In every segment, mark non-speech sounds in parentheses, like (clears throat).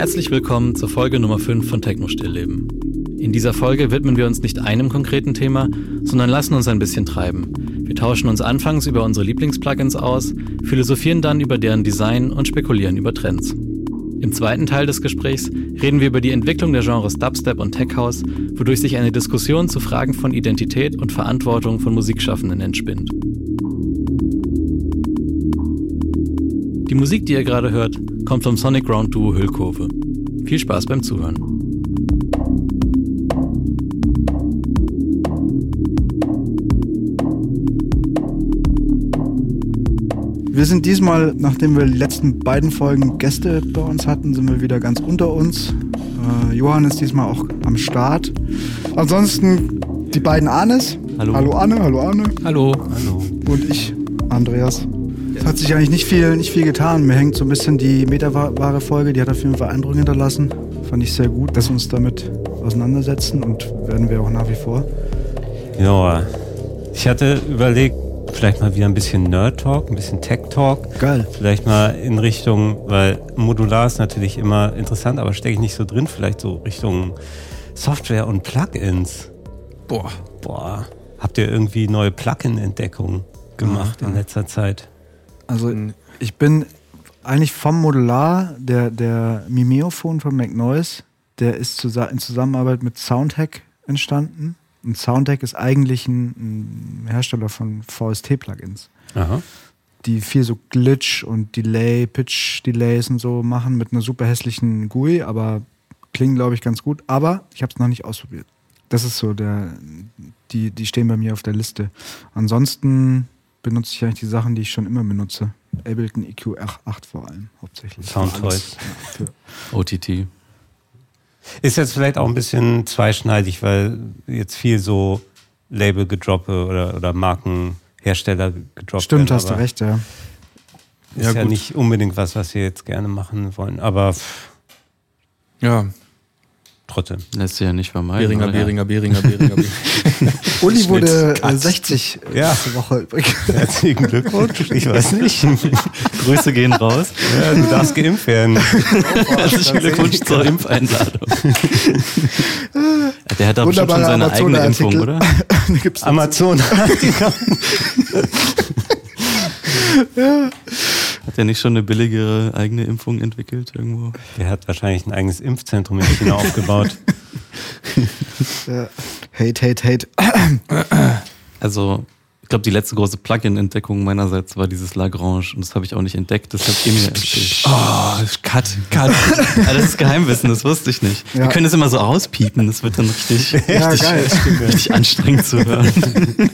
Herzlich willkommen zur Folge Nummer 5 von Techno Stillleben. In dieser Folge widmen wir uns nicht einem konkreten Thema, sondern lassen uns ein bisschen treiben. Wir tauschen uns anfangs über unsere Lieblingsplugins aus, philosophieren dann über deren Design und spekulieren über Trends. Im zweiten Teil des Gesprächs reden wir über die Entwicklung der Genres Dubstep und Tech House, wodurch sich eine Diskussion zu Fragen von Identität und Verantwortung von Musikschaffenden entspinnt. Die Musik, die ihr gerade hört, kommt vom Sonic Ground Duo Hüllkurve. Viel Spaß beim Zuhören. Wir sind diesmal, nachdem wir die letzten beiden Folgen Gäste bei uns hatten, sind wir wieder ganz unter uns. Äh, Johann ist diesmal auch am Start. Ansonsten die beiden Arnes. Hallo. Hallo Anne, hallo Arne. Hallo. Hallo. Und ich, Andreas. Es hat sich eigentlich nicht viel, nicht viel getan. Mir hängt so ein bisschen die Metaware-Folge, die hat auf jeden Fall Eindruck hinterlassen. Fand ich sehr gut, dass wir uns damit auseinandersetzen und werden wir auch nach wie vor. Ja, ich hatte überlegt, vielleicht mal wieder ein bisschen Nerd-Talk, ein bisschen Tech-Talk. Geil. Vielleicht mal in Richtung, weil Modular ist natürlich immer interessant, aber stecke ich nicht so drin, vielleicht so Richtung Software und Plugins. Boah. Boah, habt ihr irgendwie neue Plugin-Entdeckungen gemacht Ja, in letzter Zeit? Also ich bin eigentlich vom Modular, der, der Mimeophon von McNoise, der ist in Zusammenarbeit mit Soundhack entstanden. Und Soundhack ist eigentlich ein, ein Hersteller von VST-Plugins, die viel so Glitch und Delay, Pitch-Delays und so machen mit einer super hässlichen GUI, aber klingen, glaube ich, ganz gut. Aber ich habe es noch nicht ausprobiert. Das ist so der, die, die stehen bei mir auf der Liste. Ansonsten benutze ich eigentlich die Sachen, die ich schon immer benutze. Ableton EQ 8 vor allem, hauptsächlich. Soundtoys. OTT. Ist jetzt vielleicht auch ein bisschen zweischneidig, weil jetzt viel so Label gedroppe oder, oder Markenhersteller gedroppt Stimmt, werden, hast du recht, ja. Ist Ja, ja, gut. nicht unbedingt was, was wir jetzt gerne machen wollen, aber Ja, trotzdem. Lässt sich ja nicht vermeiden. Beringer, oder? Beringer, Beringer, Beringer, Beringer. (laughs) Uli wurde äh, Cut. 60 äh, Ja. letzte Woche übrigens. (laughs) Herzlichen Glückwunsch. Ich weiß nicht. (laughs) Grüße gehen raus. Ja, du darfst geimpft werden. Herzlichen Glückwunsch zur Impfeinladung. Der hat aber bestimmt schon seine eigene. Impfung, oder? Da Amazon. Hat er nicht schon eine billigere eigene Impfung entwickelt irgendwo? Der hat wahrscheinlich ein eigenes Impfzentrum in China aufgebaut. (laughs) Hate, Hate, Hate. Also, ich glaube, die letzte große Plugin-Entdeckung meinerseits war dieses Lagrange und das habe ich auch nicht entdeckt, das habt ihr mir erzählt. Oh, cut, cut. (laughs) Ah, das ist Geheimwissen, das wusste ich nicht. Ja. Wir können das immer so auspiepen, das wird dann richtig, Ja, geil. richtig anstrengend zu hören. (laughs)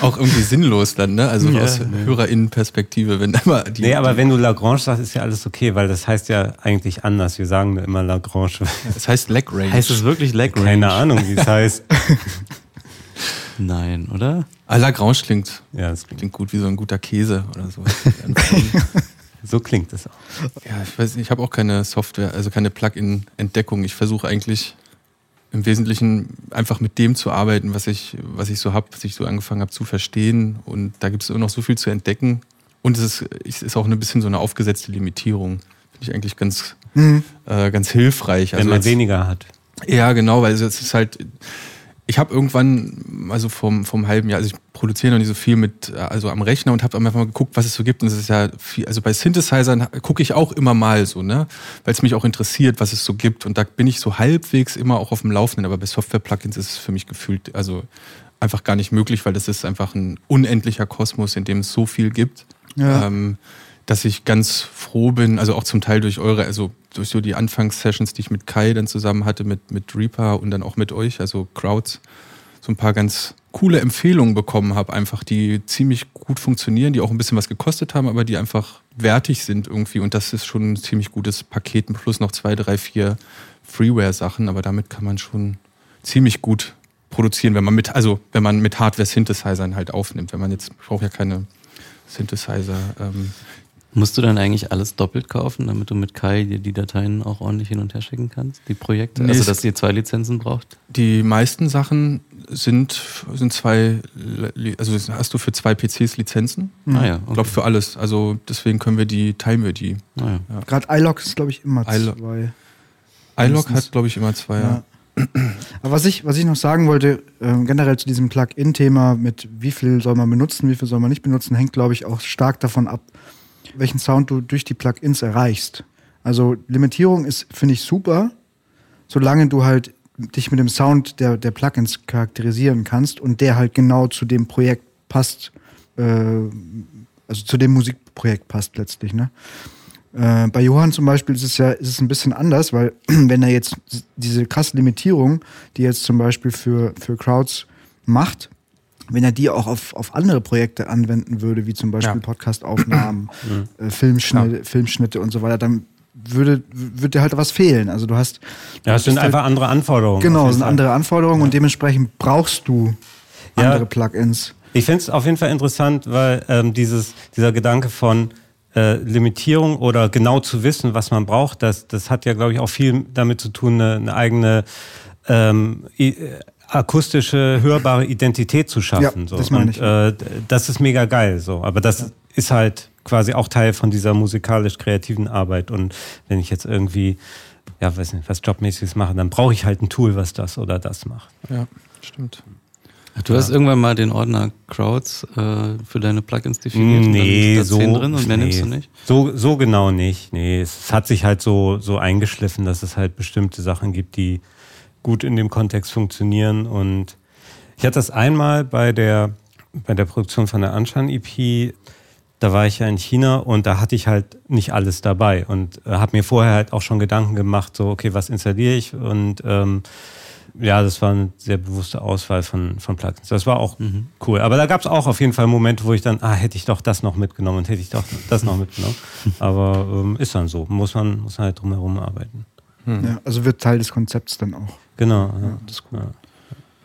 Auch irgendwie sinnlos dann, ne? Also Ja, aus nee. HörerInnen-Perspektive, wenn immer die. Nee, aber wenn du Lagrange sagst, ist ja alles okay, weil das heißt ja eigentlich anders. Wir sagen immer Lagrange. Es heißt Leg Range. (laughs) Heißt es wirklich Lagrange? Keine Ahnung, wie es (laughs) heißt. Nein, oder? Ah, Lagrange klingt, Ja, das klingt, klingt gut wie so ein guter Käse oder so. (laughs) so klingt es auch. ja, ich weiß nicht, ich habe auch keine Software, also keine Plugin-Entdeckung. Ich versuche eigentlich im Wesentlichen einfach mit dem zu arbeiten, was ich, was ich so habe, was ich so angefangen habe zu verstehen. Und da gibt es immer noch so viel zu entdecken. Und es ist, es ist auch ein bisschen so eine aufgesetzte Limitierung. Finde ich eigentlich ganz, Mhm. äh, ganz hilfreich. Wenn man jetzt- weniger hat. Ja, genau, weil es ist halt, ich habe irgendwann, also vom, vom halben Jahr, also ich produziere noch nicht so viel mit, also am Rechner und habe einfach mal geguckt, was es so gibt. Und es ist ja viel, also bei Synthesizern gucke ich auch immer mal so, ne, weil es mich auch interessiert, was es so gibt. Und da bin ich so halbwegs immer auch auf dem Laufenden. Aber bei Software-Plugins ist es für mich gefühlt, also einfach gar nicht möglich, weil das ist einfach ein unendlicher Kosmos, in dem es so viel gibt. Ja. Ähm, dass ich ganz froh bin, also auch zum Teil durch eure, also durch so die Anfangssessions, die ich mit Kai dann zusammen hatte, mit, mit Reaper und dann auch mit euch, also Crowds, so ein paar ganz coole Empfehlungen bekommen habe, einfach die ziemlich gut funktionieren, die auch ein bisschen was gekostet haben, aber die einfach wertig sind irgendwie. Und das ist schon ein ziemlich gutes Paket, plus noch zwei, drei, vier Freeware-Sachen, aber damit kann man schon ziemlich gut produzieren, wenn man mit, also wenn man mit Hardware-Synthesizern halt aufnimmt. Wenn man jetzt, ich brauche ja keine Synthesizer. Ähm, Musst du dann eigentlich alles doppelt kaufen, damit du mit Kai dir die Dateien auch ordentlich hin und her schicken kannst, die Projekte? Nee, also, dass ihr zwei Lizenzen braucht? Die meisten Sachen sind, sind zwei, also hast du für zwei PCs Lizenzen. Ah ja, Ich glaube für alles. Also deswegen können wir die, teilen wir die. Ah, ja. Gerade iLog ist, glaube ich, immer zwei. iLog hat, glaube ich, immer zwei. Ja. Ja. Aber was ich, was ich noch sagen wollte, ähm, generell zu diesem Plugin-Thema mit wie viel soll man benutzen, wie viel soll man nicht benutzen, hängt, glaube ich, auch stark davon ab, welchen Sound du durch die Plugins erreichst. Also Limitierung ist, finde ich, super, solange du halt dich mit dem Sound der, der Plugins charakterisieren kannst und der halt genau zu dem Projekt passt, äh, also zu dem Musikprojekt passt letztlich, ne? Äh, bei Johann zum Beispiel ist es ja ist es ein bisschen anders, weil (clears throat) wenn er jetzt diese krasse Limitierung, die jetzt zum Beispiel für, für Crowds macht, wenn er die auch auf, auf andere Projekte anwenden würde, wie zum Beispiel Ja. Podcastaufnahmen, (clears throat) äh, Filmschnitte, Filmschnitte und so weiter, dann würde, würde dir halt was fehlen. Also du hast Ja, es sind halt- einfach andere Anforderungen. Genau, es sind andere Anforderungen und dementsprechend brauchst du Ja. andere Plugins. Ich finde es auf jeden Fall interessant, weil ähm, dieses, dieser Gedanke von äh, Limitierung oder genau zu wissen, was man braucht, das, das hat ja, glaube ich, auch viel damit zu tun, eine, eine eigene ähm, äh, akustische, hörbare Identität zu schaffen. Ja, so. das meine Und ich. äh, das ist mega geil. So. Aber das ist halt quasi auch Teil von dieser musikalisch-kreativen Arbeit. Und wenn ich jetzt irgendwie, ja, weiß nicht, was Jobmäßiges mache, dann brauche ich halt ein Tool, was das oder das macht. ja, stimmt. Du hast irgendwann mal den Ordner Crowds äh, für deine Plugins definiert. Nee, so, 10 drin und mehr nee. nimmst du nicht? So, so genau nicht. Nee, es hat sich halt so, so eingeschliffen, dass es halt bestimmte Sachen gibt, die gut in dem Kontext funktionieren. Und ich hatte das einmal bei der, bei der Produktion von der Anshan EP. Da war ich ja in China und da hatte ich halt nicht alles dabei und äh, habe mir vorher halt auch schon Gedanken gemacht, so, okay, was installiere ich? Und ähm, ja, das war eine sehr bewusste Auswahl von, von Plugins. Das war auch cool. Aber da gab es auch auf jeden Fall Momente, wo ich dann, ah, hätte ich doch das noch mitgenommen und hätte ich doch das noch mitgenommen. (laughs) Aber ähm, ist dann so. Muss man, muss man halt drumherum arbeiten. Ja, also wird Teil des Konzepts dann auch. Genau. Ja. Das ist gut.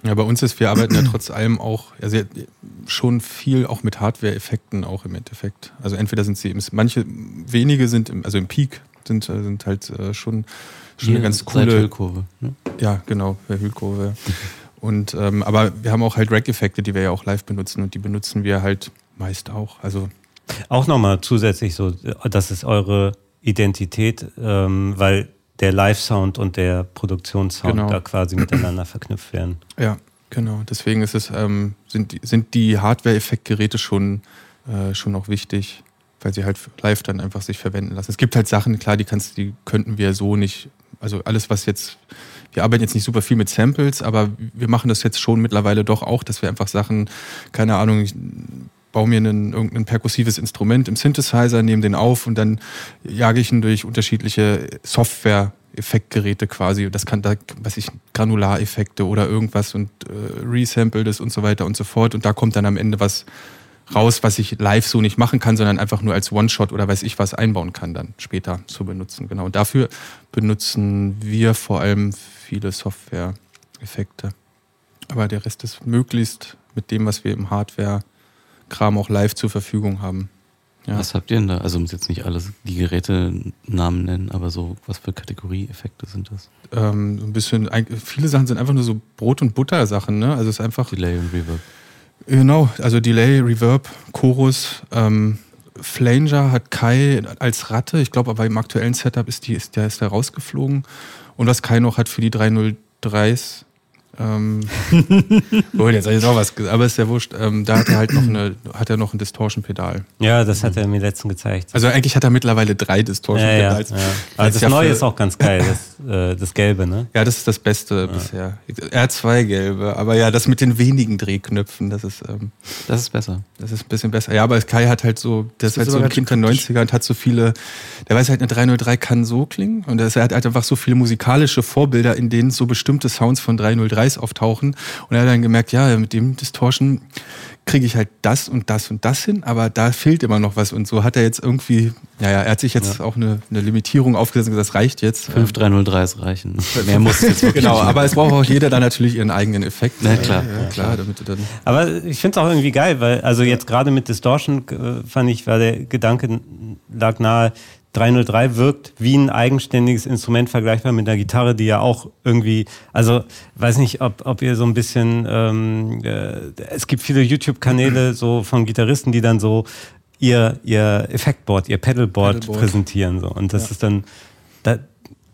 Ja. Bei uns ist, wir arbeiten ja trotz allem auch, also schon viel auch mit Hardware-Effekten auch im Endeffekt. Also entweder sind sie, im, manche wenige sind, im, also im Peak sind, äh, sind halt äh, schon, schon eine ganz coole, Hüllkurve. Ne? ja genau, bei Hüllkurve. Und ähm, aber wir haben auch halt Rack-Effekte, die wir ja auch live benutzen und die benutzen wir halt meist auch. Also Auch nochmal zusätzlich so, das ist eure Identität, ähm, weil der Live-Sound und der Produktionssound Genau. da quasi miteinander verknüpft werden. Ja, genau. Deswegen ist es, ähm, sind, die- sind die Hardware-Effektgeräte schon, äh, schon auch wichtig, weil sie halt live dann einfach sich verwenden lassen. Es gibt halt Sachen, klar, die kannst, die könnten wir so nicht, also alles, was jetzt, wir arbeiten jetzt nicht super viel mit Samples, aber wir machen das jetzt schon mittlerweile doch auch, dass wir einfach Sachen, keine Ahnung, baue mir einen, irgendein perkussives Instrument im Synthesizer, nehme den auf und dann jage ich ihn durch unterschiedliche Software-Effektgeräte quasi. Das kann da, was ich, Granulareffekte oder irgendwas und äh, resample das und so weiter und so fort. Und da kommt dann am Ende was raus, was ich live so nicht machen kann, sondern einfach nur als One-Shot oder weiß ich was einbauen kann, dann später zu benutzen. Genau. Und dafür benutzen wir vor allem viele Software-Effekte. Aber der Rest ist möglichst mit dem, was wir im Hardware-Kram auch live zur Verfügung haben. Ja. Was habt ihr denn da? Also muss jetzt nicht alles die Gerätenamen nennen, aber so was für Kategorieeffekte sind das? ähm, ein bisschen, viele Sachen sind einfach nur so Brot- und Butter-Sachen, ne? Also es ist einfach, Delay und Reverb. genau, also Delay, Reverb, Chorus, ähm, Flanger hat Kai als Ratte, ich glaube aber im aktuellen Setup ist, die, ist, der, ist der rausgeflogen. Und was Kai noch hat für die 303s, ähm, (laughs) gut, jetzt habe ich auch was gesagt, aber ist ja wurscht, ähm, da hat er halt noch eine, hat er noch ein Distortion-Pedal. Ja, das hat er mir letztens gezeigt. Also eigentlich hat er mittlerweile drei ja, ja, Distortion-Pedals. ja. Weil Aber es das ja Neue für- ist auch ganz geil, das, (laughs) äh, das Gelbe, ne? Ja, das ist das Beste bisher. Er hat zwei gelbe, aber ja, das mit den wenigen Drehknöpfen, das ist, ähm, Das ist besser. das ist ein bisschen besser. Ja, aber Kai hat halt so, ist Das halt ist so aber ein Kind der relativ 90er und hat so viele, der weiß halt, eine 303 kann so klingen und das- er hat halt einfach so viele musikalische Vorbilder, in denen so bestimmte Sounds von 303s auftauchen und er hat dann gemerkt, ja, mit dem Distortion kriege ich halt das und das und das hin, aber da fehlt immer noch was und so hat er jetzt irgendwie, ja, ja, er hat sich jetzt auch eine, eine Limitierung aufgesetzt und gesagt, das reicht jetzt. 5303s reichen. Mehr muss es jetzt wirklich Genau, aber es braucht auch jeder dann natürlich ihren eigenen Effekt. Na klar. Ja, klar, damit du dann. Aber ich finde es auch irgendwie geil, weil, also jetzt gerade mit Distortion äh, fand ich, war der Gedanke lag nahe, 303 wirkt wie ein eigenständiges Instrument vergleichbar mit einer Gitarre, die ja auch irgendwie, also weiß nicht, ob, ob ihr so ein bisschen, ähm, äh, es gibt viele YouTube-Kanäle (clears throat) so von Gitarristen, die dann so ihr, ihr Effektboard, ihr Pedalboard, Pedalboard. präsentieren. So. Und das Ja. ist dann, da,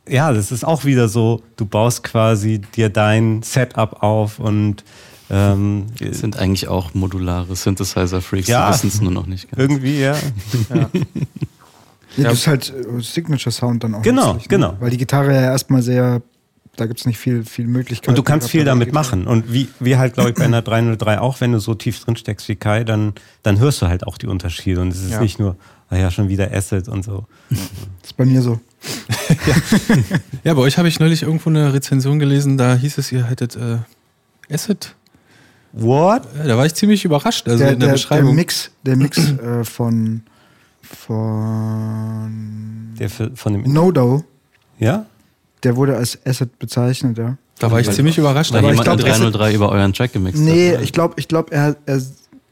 ja, das ist auch wieder so, du baust quasi dir dein Setup auf und ähm, Sind eigentlich auch modulare Synthesizer-Freaks, Ja. die wissen es nur noch nicht. ganz. irgendwie, ja. (laughs) Ja, Ja. Das ist halt äh, Signature-Sound dann auch. Genau, ne? genau. Weil die Gitarre ja erstmal sehr, da gibt es nicht viel, viel Möglichkeiten. Und du kannst viel damit machen. Und wie, wie halt, glaube ich, bei einer 303 auch, wenn du so tief drin steckst wie Kai, dann, dann hörst du halt auch die Unterschiede. Und es ist Ja. nicht nur, ah ja, schon wieder Acid und so. Das (laughs) ist bei mir so. (laughs) Ja, bei euch habe ich neulich irgendwo eine Rezension gelesen, da hieß es, ihr hättet äh, Acid. What? Ja, da war ich ziemlich überrascht, also der, in der, der, Beschreibung. Der Mix, der Mix äh, von, von Der für, von dem. Nodo, Ja? der wurde als Acid bezeichnet, ja. da war ich ziemlich überrascht. Weil Aber jemand ich eine glaub, Acid- 303 über euren Track gemixt Nee, hat. ne? ich glaube, ich glaub, er, er,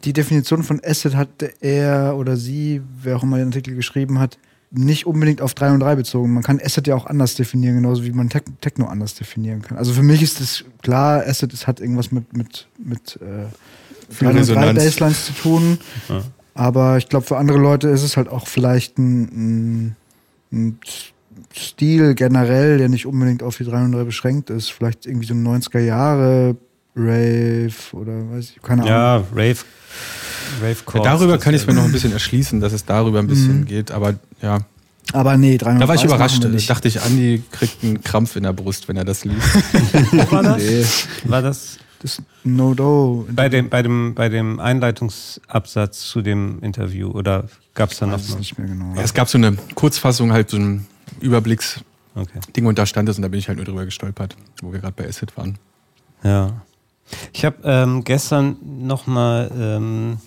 die Definition von Acid hat er oder sie, wer auch immer den Artikel geschrieben hat, nicht unbedingt auf 3 und 3 bezogen. Man kann Acid ja auch anders definieren, genauso wie man Tech- Techno anders definieren kann. Also für mich ist es klar, Acid es hat irgendwas mit, mit, mit äh, Viel 3 und 3 Resonanz. Basslines zu tun. Ja. Aber ich glaube, für andere Leute ist es halt auch vielleicht ein, ein, ein Stil generell, der nicht unbedingt auf die 303 beschränkt ist. Vielleicht irgendwie so ein 90er Jahre Rave oder weiß ich, keine Ahnung. Ja, Rave. Rave Ja, darüber kann ich ist mir noch ein bisschen erschließen, dass es darüber ein bisschen Mhm. geht, aber ja, Aber nee, 303 da war ich überrascht. nicht. dachte ich, Andi kriegt einen Krampf in der Brust, wenn er das liest. (laughs) war (laughs) das? Nee, War das das ist No Do. bei dem, bei dem, bei dem Einleitungsabsatz zu dem Interview oder gab es da ich noch weiß nicht mehr genau. Ja, es gab so eine Kurzfassung, halt so ein Überblicksding Okay. und da stand es und da bin ich halt nur drüber gestolpert, wo wir gerade bei Acid waren. Ja. Ich habe ähm, gestern nochmal, ähm,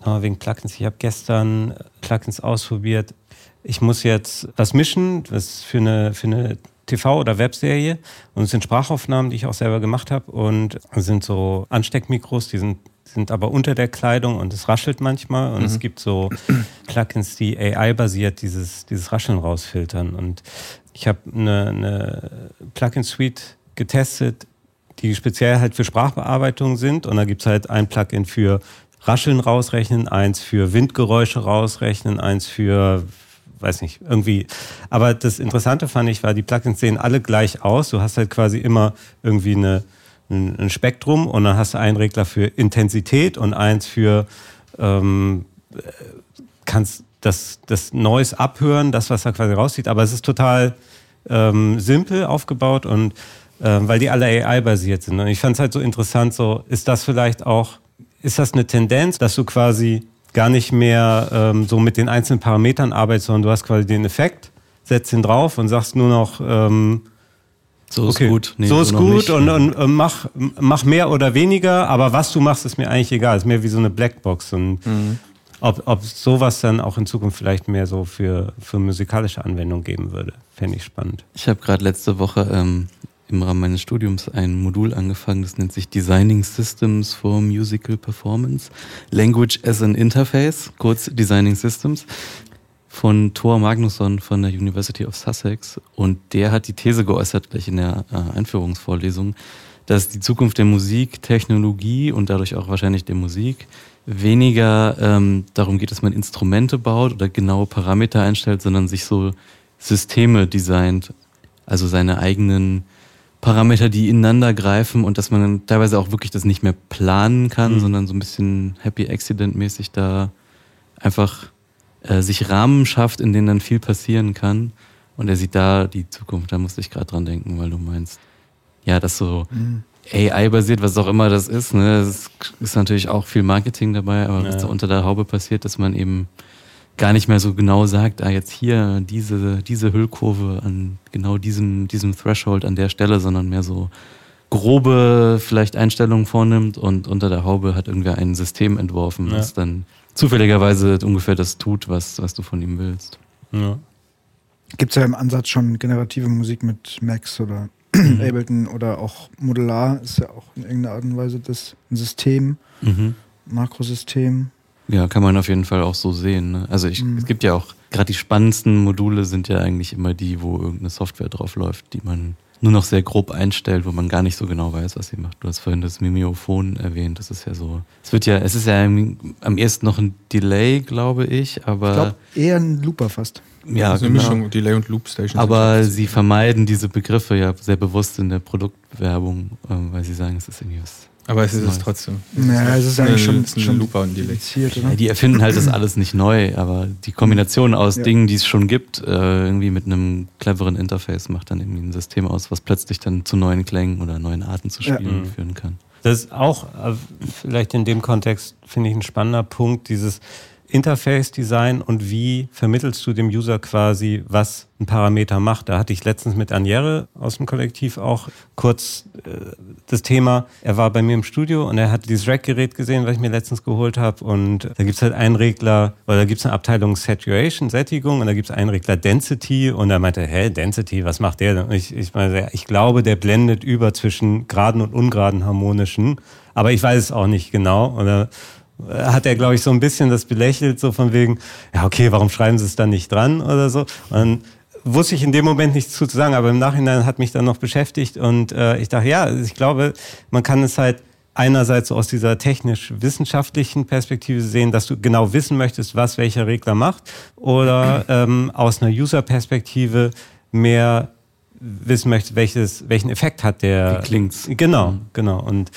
noch mal wegen Plugins, ich habe gestern Plugins ausprobiert. Ich muss jetzt was mischen, das für eine, für eine TV- oder Webserie. Und es sind Sprachaufnahmen, die ich auch selber gemacht habe. Und es sind so Ansteckmikros, die sind, sind aber unter der Kleidung und es raschelt manchmal. Und es gibt so (clears throat) Plugins, die AI-basiert dieses, dieses Rascheln rausfiltern. Und ich habe eine, eine Plugin-Suite getestet, die speziell halt für Sprachbearbeitung sind. Und da gibt's halt ein Plugin für Rascheln rausrechnen, eins für Windgeräusche rausrechnen, eins für, weiß nicht, irgendwie. Aber das Interessante fand ich, war, die Plugins sehen alle gleich aus. Du hast halt quasi immer irgendwie eine, ein, ein Spektrum und dann hast du einen Regler für Intensität und eins für ähm, kannst das, das Noise abhören, das, was da quasi rauszieht. Aber es ist total ähm, simpel aufgebaut und ähm, weil die alle AI-basiert sind. Und ich fand es halt so interessant, so ist das vielleicht auch, ist das eine Tendenz, dass du quasi gar nicht mehr ähm, so mit den einzelnen Parametern arbeitest, sondern du hast quasi den Effekt, setzt ihn drauf und sagst nur noch, ähm, So ist okay, gut. Nee, so ist gut und, und, und mach, mach mehr oder weniger, aber was du machst, ist mir eigentlich egal. Ist mehr wie so eine Blackbox. Und ob, ob sowas dann auch in Zukunft vielleicht mehr so für, für musikalische Anwendung geben würde, fände ich spannend. Ich habe gerade letzte Woche ähm, im Rahmen meines Studiums ein Modul angefangen, das nennt sich Designing Systems for Musical Performance. Language as an Interface, kurz Designing Systems, von Thor Magnusson von der University of Sussex. Und der hat die These geäußert, gleich in der äh, Einführungsvorlesung, dass die Zukunft der Musik, Technologie und dadurch auch wahrscheinlich der Musik weniger ähm, darum geht, dass man Instrumente baut oder genaue Parameter einstellt, sondern sich so Systeme designt, also seine eigenen Parameter, die ineinander greifen und dass man dann teilweise auch wirklich das nicht mehr planen kann, Mhm. sondern so ein bisschen Happy Accident mäßig da einfach äh, sich Rahmen schafft, in denen dann viel passieren kann. Und er sieht da die Zukunft, da musste ich gerade dran denken, weil du meinst, ja, das so Mhm. AI-basiert, was auch immer das ist, ne, es ist natürlich auch viel Marketing dabei, aber was Ja. da unter der Haube passiert, dass man eben gar nicht mehr so genau sagt, ah, jetzt hier diese, diese Hüllkurve an genau diesem, diesem Threshold an der Stelle, sondern mehr so grobe vielleicht Einstellungen vornimmt und unter der Haube hat irgendwer ein System entworfen, Ja. das dann zufälligerweise ungefähr das tut, was, was du von ihm willst. Ja. Gibt es ja im Ansatz schon generative Musik mit Max oder Mhm. Ableton oder auch Modular ist ja auch in irgendeiner Art und Weise das ein System, Mhm. Makrosystem. Ja, kann man auf jeden Fall auch so sehen. Ne? Also ich, Mhm. es gibt ja auch, gerade die spannendsten Module sind ja eigentlich immer die, wo irgendeine Software drauf läuft, die man nur noch sehr grob einstellt, wo man gar nicht so genau weiß, was sie macht. Du hast vorhin das Mimeophon erwähnt, das ist ja so. Es wird ja, es ist ja am am ehesten noch ein Delay, glaube ich, aber Ich glaube, eher ein Looper fast. ja, also eine genau. Mischung, Delay und Loop Station. Aber sie vermeiden diese Begriffe ja sehr bewusst in der Produktwerbung, ähm, weil sie sagen, es ist irgendwie was. Aber es ist es trotzdem. Ja, es ist eigentlich eine, schon, schon Looper und Delay. Ja, die erfinden halt das alles nicht neu, aber die Kombination aus Ja. Dingen, die es schon gibt, äh, irgendwie mit einem cleveren Interface macht dann irgendwie ein System aus, was plötzlich dann zu neuen Klängen oder neuen Arten zu Ja. spielen Mhm. führen kann. Das ist auch äh, vielleicht in dem Kontext, finde ich, ein spannender Punkt, dieses Interface-Design und wie vermittelst du dem User quasi, was ein Parameter macht. Da hatte ich letztens mit Aniere aus dem Kollektiv auch kurz äh, das Thema. Er war bei mir im Studio und er hat dieses Rack-Gerät gesehen, was ich mir letztens geholt habe. Und da gibt es halt einen Regler, oder da gibt es eine Abteilung Saturation, Sättigung, und da gibt es einen Regler Density. Und er meinte, hä, Density, was macht der denn? Ich, ich meine, ich glaube, der blendet über zwischen geraden und ungeraden harmonischen. Aber ich weiß es auch nicht genau. Oder hat er, glaube ich, so ein bisschen das belächelt, so von wegen, ja, okay, warum schreiben sie es dann nicht dran oder so. Und dann wusste ich in dem Moment nichts zu sagen, aber im Nachhinein hat mich dann noch beschäftigt und äh, ich dachte, ja, ich glaube, man kann es halt einerseits so aus dieser technisch-wissenschaftlichen Perspektive sehen, dass du genau wissen möchtest, was welcher Regler macht, oder (clears throat) ähm, aus einer User-Perspektive mehr wissen möchtest, welches, welchen Effekt hat der. Wie klingt's? Genau, Mhm. genau. Und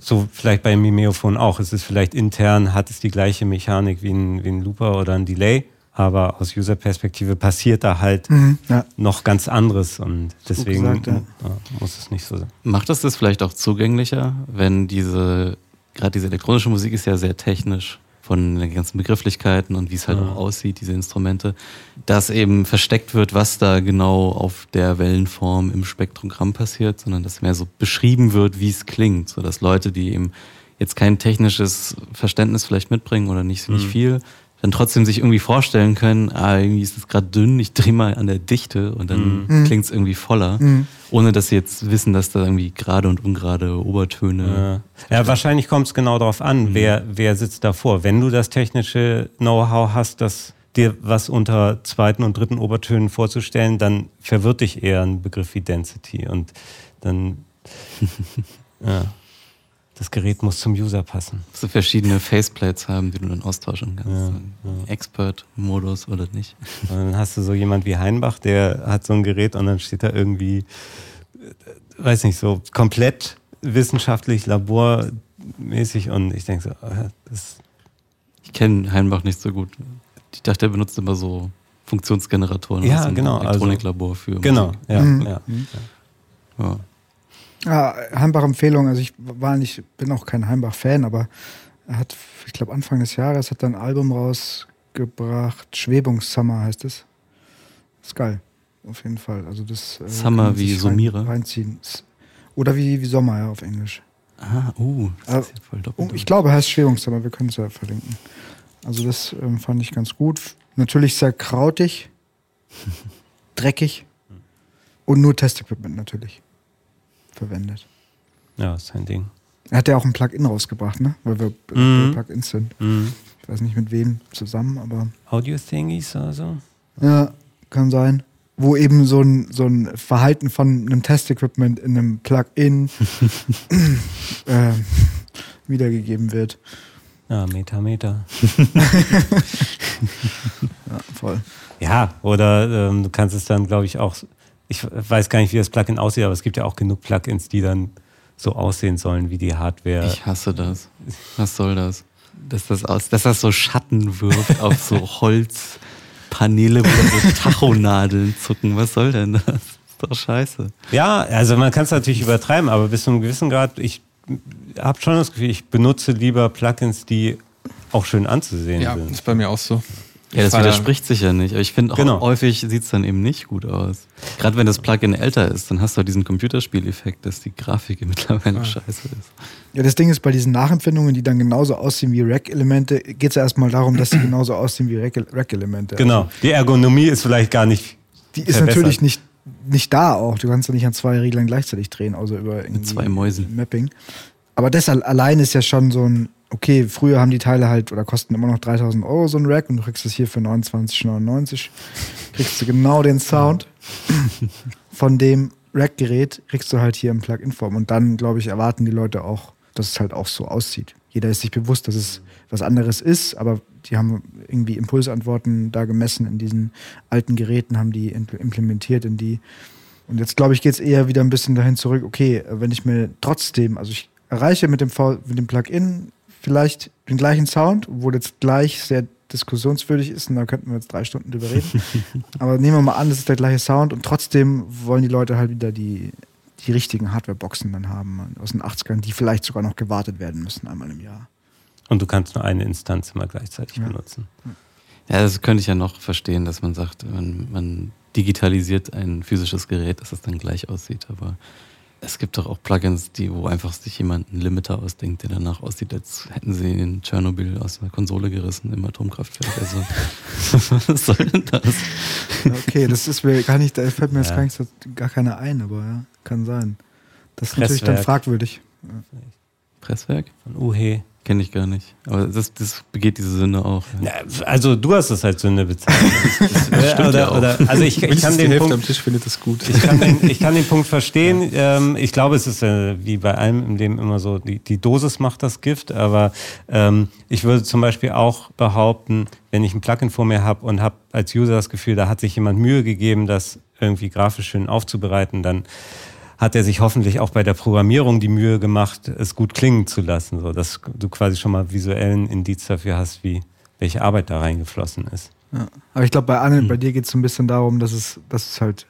so vielleicht beim Mimeophon auch. Es ist vielleicht intern, hat es die gleiche Mechanik wie ein, wie ein Looper oder ein Delay, aber aus User-Perspektive passiert da halt Mhm, ja. noch ganz anderes und deswegen gesagt, ja. muss es nicht so sein. Macht das das vielleicht auch zugänglicher, wenn diese, gerade diese elektronische Musik ist ja sehr technisch von den ganzen Begrifflichkeiten und wie es halt Ja. auch aussieht, diese Instrumente, dass eben versteckt wird, was da genau auf der Wellenform im Spektrogramm passiert, sondern dass mehr so beschrieben wird, wie es klingt, so dass Leute, die eben jetzt kein technisches Verständnis vielleicht mitbringen oder nicht, nicht Mhm. viel, dann trotzdem sich irgendwie vorstellen können, ah, irgendwie ist es gerade dünn, ich drehe mal an der Dichte und dann Mhm. klingt es irgendwie voller Mhm. ohne dass sie jetzt wissen, dass da irgendwie gerade und ungerade Obertöne. Ja, ja wahrscheinlich kommt es genau darauf an, wer, wer sitzt davor. Wenn du das technische Know-how hast, das dir was unter zweiten und dritten Obertönen vorzustellen, dann verwirrt dich eher ein Begriff wie Density und dann (laughs) ja, das Gerät muss zum User passen. So verschiedene Faceplates haben, die du dann austauschen kannst. Ja, So Expert-Modus oder nicht. Und dann hast du so jemand wie Heinbach, der hat so ein Gerät und dann steht da irgendwie, äh, weiß nicht, so komplett wissenschaftlich, labormäßig und ich denke so, äh, das Ich kenne Heinbach nicht so gut. Ich dachte, er benutzt immer so Funktionsgeneratoren. Ja, aus dem genau, also- Elektroniklabor für. genau, Musik. ja, Mhm. ja. Ja. Ja, Heimbach-Empfehlung, also ich war nicht, bin auch kein Heimbach-Fan, aber er hat, ich glaube, Anfang des Jahres hat er ein Album rausgebracht, Schwebungssummer heißt es. Ist geil, auf jeden Fall. Also das, äh, Summer wie Summire? Reinziehen. Oder wie, wie Sommer, ja, auf Englisch. Ah, uh, das Aber- ist ja voll Oh, doppelt. ich glaube, er heißt Schwebungssummer, wir können es ja verlinken. Also das ähm, fand ich ganz gut. Natürlich sehr krautig, (laughs) dreckig und nur Testequipment natürlich verwendet. Ja, ist ein Ding. Er hat ja auch ein Plugin rausgebracht, ne? Weil wir Mhm. bei Plugins sind. Mhm. Ich weiß nicht mit wem zusammen, aber Audio-Thingies oder so? ja, kann sein. Wo eben so ein, so ein Verhalten von einem Testequipment in einem Plugin (laughs) äh, wiedergegeben wird. Ja, Meta, Meta. (laughs) (laughs) Ja, voll. Ja, oder ähm, du kannst es dann, glaube ich, auch, ich weiß gar nicht, wie das Plugin aussieht, aber es gibt ja auch genug Plugins, die dann so aussehen sollen wie die Hardware. Ich hasse das. Was soll das? Dass das, aus, dass das so Schatten wirft auf so (laughs) Holzpaneele, wo dann so Tachonadeln zucken. Was soll denn das? Ist doch scheiße. Ja, also man kann es natürlich übertreiben, aber bis zu einem gewissen Grad, ich habe schon das Gefühl, ich benutze lieber Plugins, die auch schön anzusehen Ja, sind. ist bei mir auch so. Ja, das widerspricht sich ja nicht. Aber ich finde auch Genau. häufig sieht es dann eben nicht gut aus. Gerade wenn das Plugin älter ist, dann hast du diesen Computerspieleffekt, dass die Grafik (laughs) mittlerweile Ah. scheiße ist. Ja, das Ding ist, bei diesen Nachempfindungen, die dann genauso aussehen wie Rack-Elemente, geht es ja erstmal darum, dass sie (clears throat) genauso aussehen wie Rack- Rack-Elemente. Genau. Die Ergonomie ist vielleicht gar nicht. Die ist natürlich nicht, nicht da auch. Du kannst ja nicht an zwei Reglern gleichzeitig drehen, außer über irgendwie zwei Mäusen. Mapping. Aber das al- allein ist ja schon so ein, okay, früher haben die Teile halt oder kosten immer noch 3000 Euro so ein Rack und du kriegst es hier für 29,99. kriegst du genau den Sound (laughs) von dem Rack-Gerät, kriegst du halt hier im Plug-in-Form. Und dann, glaube ich, erwarten die Leute auch, dass es halt auch so aussieht. Jeder ist sich bewusst, dass es was anderes ist, aber die haben irgendwie Impulsantworten da gemessen in diesen alten Geräten, haben die implementiert in die. Und jetzt, glaube ich, geht es eher wieder ein bisschen dahin zurück, okay, wenn ich mir trotzdem, also ich erreiche mit dem, v mit dem Plugin vielleicht den gleichen Sound, obwohl jetzt gleich sehr diskussionswürdig ist und da könnten wir jetzt drei Stunden drüber reden. (laughs) Aber nehmen wir mal an, das ist der gleiche Sound und trotzdem wollen die Leute halt wieder die, die richtigen Hardware-Boxen dann haben aus den 80ern, die vielleicht sogar noch gewartet werden müssen einmal im Jahr. Und du kannst nur eine Instanz immer gleichzeitig ja. benutzen. Ja, das könnte ich ja noch verstehen, dass man sagt, man, man digitalisiert ein physisches Gerät, dass es dann gleich aussieht. Aber es gibt doch auch Plugins, die, wo einfach sich jemand einen Limiter ausdenkt, der danach aussieht, als hätten sie in Tschernobyl aus einer Konsole gerissen im Atomkraftwerk. Also, (laughs) was soll denn das? Okay, das ist mir gar nicht, da fällt mir jetzt gar, nicht, gar keiner ein, aber ja, kann sein. Das ist Presswerk. natürlich dann fragwürdig. Presswerk? Von UHE. Kenne ich gar nicht. Aber das, das begeht diese Sünde auch. Ja. also du hast es als Sünde bezeichnet. (laughs) Das, das oder, ja oder, also ich, (laughs) ich kann den Punkt, am Tisch findet das gut. Ich kann den, ich kann den Punkt (laughs) verstehen. Ja. Ähm, ich glaube, es ist äh, wie bei allem im Leben immer so, die, die Dosis macht das Gift. Aber ähm, ich würde zum Beispiel auch behaupten, wenn ich ein Plugin vor mir habe und habe als User das Gefühl, da hat sich jemand Mühe gegeben, das irgendwie grafisch schön aufzubereiten, dann hat er sich hoffentlich auch bei der Programmierung die Mühe gemacht, es gut klingen zu lassen, so dass du quasi schon mal visuellen Indiz dafür hast, wie welche Arbeit da reingeflossen ist. Ja. Aber ich glaube, bei Anne, hm. bei dir geht es so ein bisschen darum, dass es, dass es halt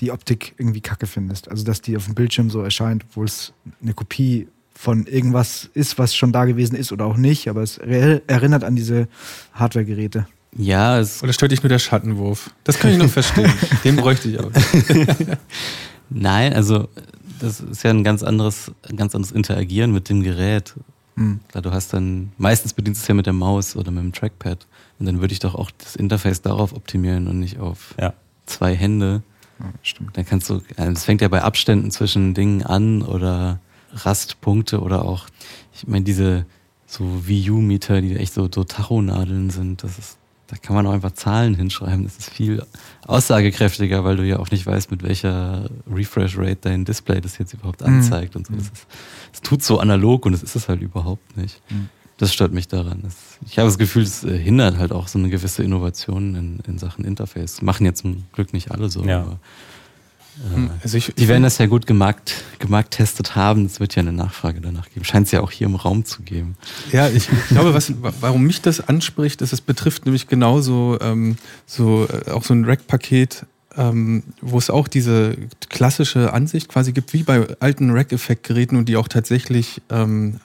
die Optik irgendwie kacke findest. Also dass die auf dem Bildschirm so erscheint, obwohl es eine Kopie von irgendwas ist, was schon da gewesen ist oder auch nicht, aber es erinnert an diese Hardware-Geräte. Ja, es. Oder stört dich nur der Schattenwurf? Das kann ich noch (laughs) verstehen. Den bräuchte ich auch. (laughs) Nein, also das ist ja ein ganz anderes, ein ganz anderes Interagieren mit dem Gerät. Mhm. Klar, du hast dann, meistens bedienst du es ja mit der Maus oder mit dem Trackpad. Und dann würde ich doch auch das Interface darauf optimieren und nicht auf ja. zwei Hände. Ja, stimmt. Dann kannst du, es fängt ja bei Abständen zwischen Dingen an oder Rastpunkte oder auch, ich meine, diese so Wii U-Meter, die echt so, so Tachonadeln sind, das ist da kann man auch einfach Zahlen hinschreiben. Das ist viel aussagekräftiger, weil du ja auch nicht weißt, mit welcher Refresh Rate dein Display das jetzt überhaupt mhm. anzeigt. Mhm. Und so. Ist, das, tut so analog und das ist es halt überhaupt nicht. Mhm. Das stört mich daran. Das, ich habe das Gefühl, es äh, hindert halt auch so eine gewisse Innovation in, in Sachen Interface. Machen jetzt zum Glück nicht alle so. Ja. Aber also ich, die werden das ja gut gemarkt, gemarkt haben. Es wird ja eine Nachfrage danach geben. Scheint es ja auch hier im Raum zu geben. Ja, ich glaube, was, warum mich das anspricht, ist, es betrifft nämlich genauso ähm, so, äh, auch so ein Rack-Paket, ähm, wo es auch diese klassische Ansicht quasi gibt, wie bei alten Rack-Effekt-Geräten und die auch tatsächlich ähm,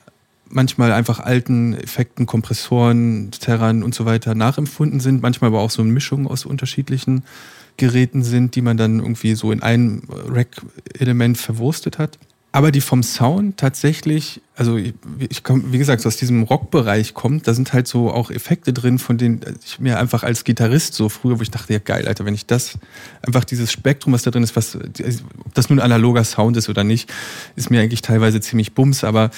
manchmal einfach alten Effekten, Kompressoren, Terran und so weiter nachempfunden sind, manchmal aber auch so eine Mischung aus unterschiedlichen Geräten sind, die man dann irgendwie so in ein Rack-Element verwurstet hat. Aber die vom Sound tatsächlich, also ich, ich komm, wie gesagt, so aus diesem Rockbereich kommt, da sind halt so auch Effekte drin, von denen ich mir einfach als Gitarrist so früher, wo ich dachte, ja geil, Alter, wenn ich das, einfach dieses Spektrum, was da drin ist, was, ob das nun analoger Sound ist oder nicht, ist mir eigentlich teilweise ziemlich bums, aber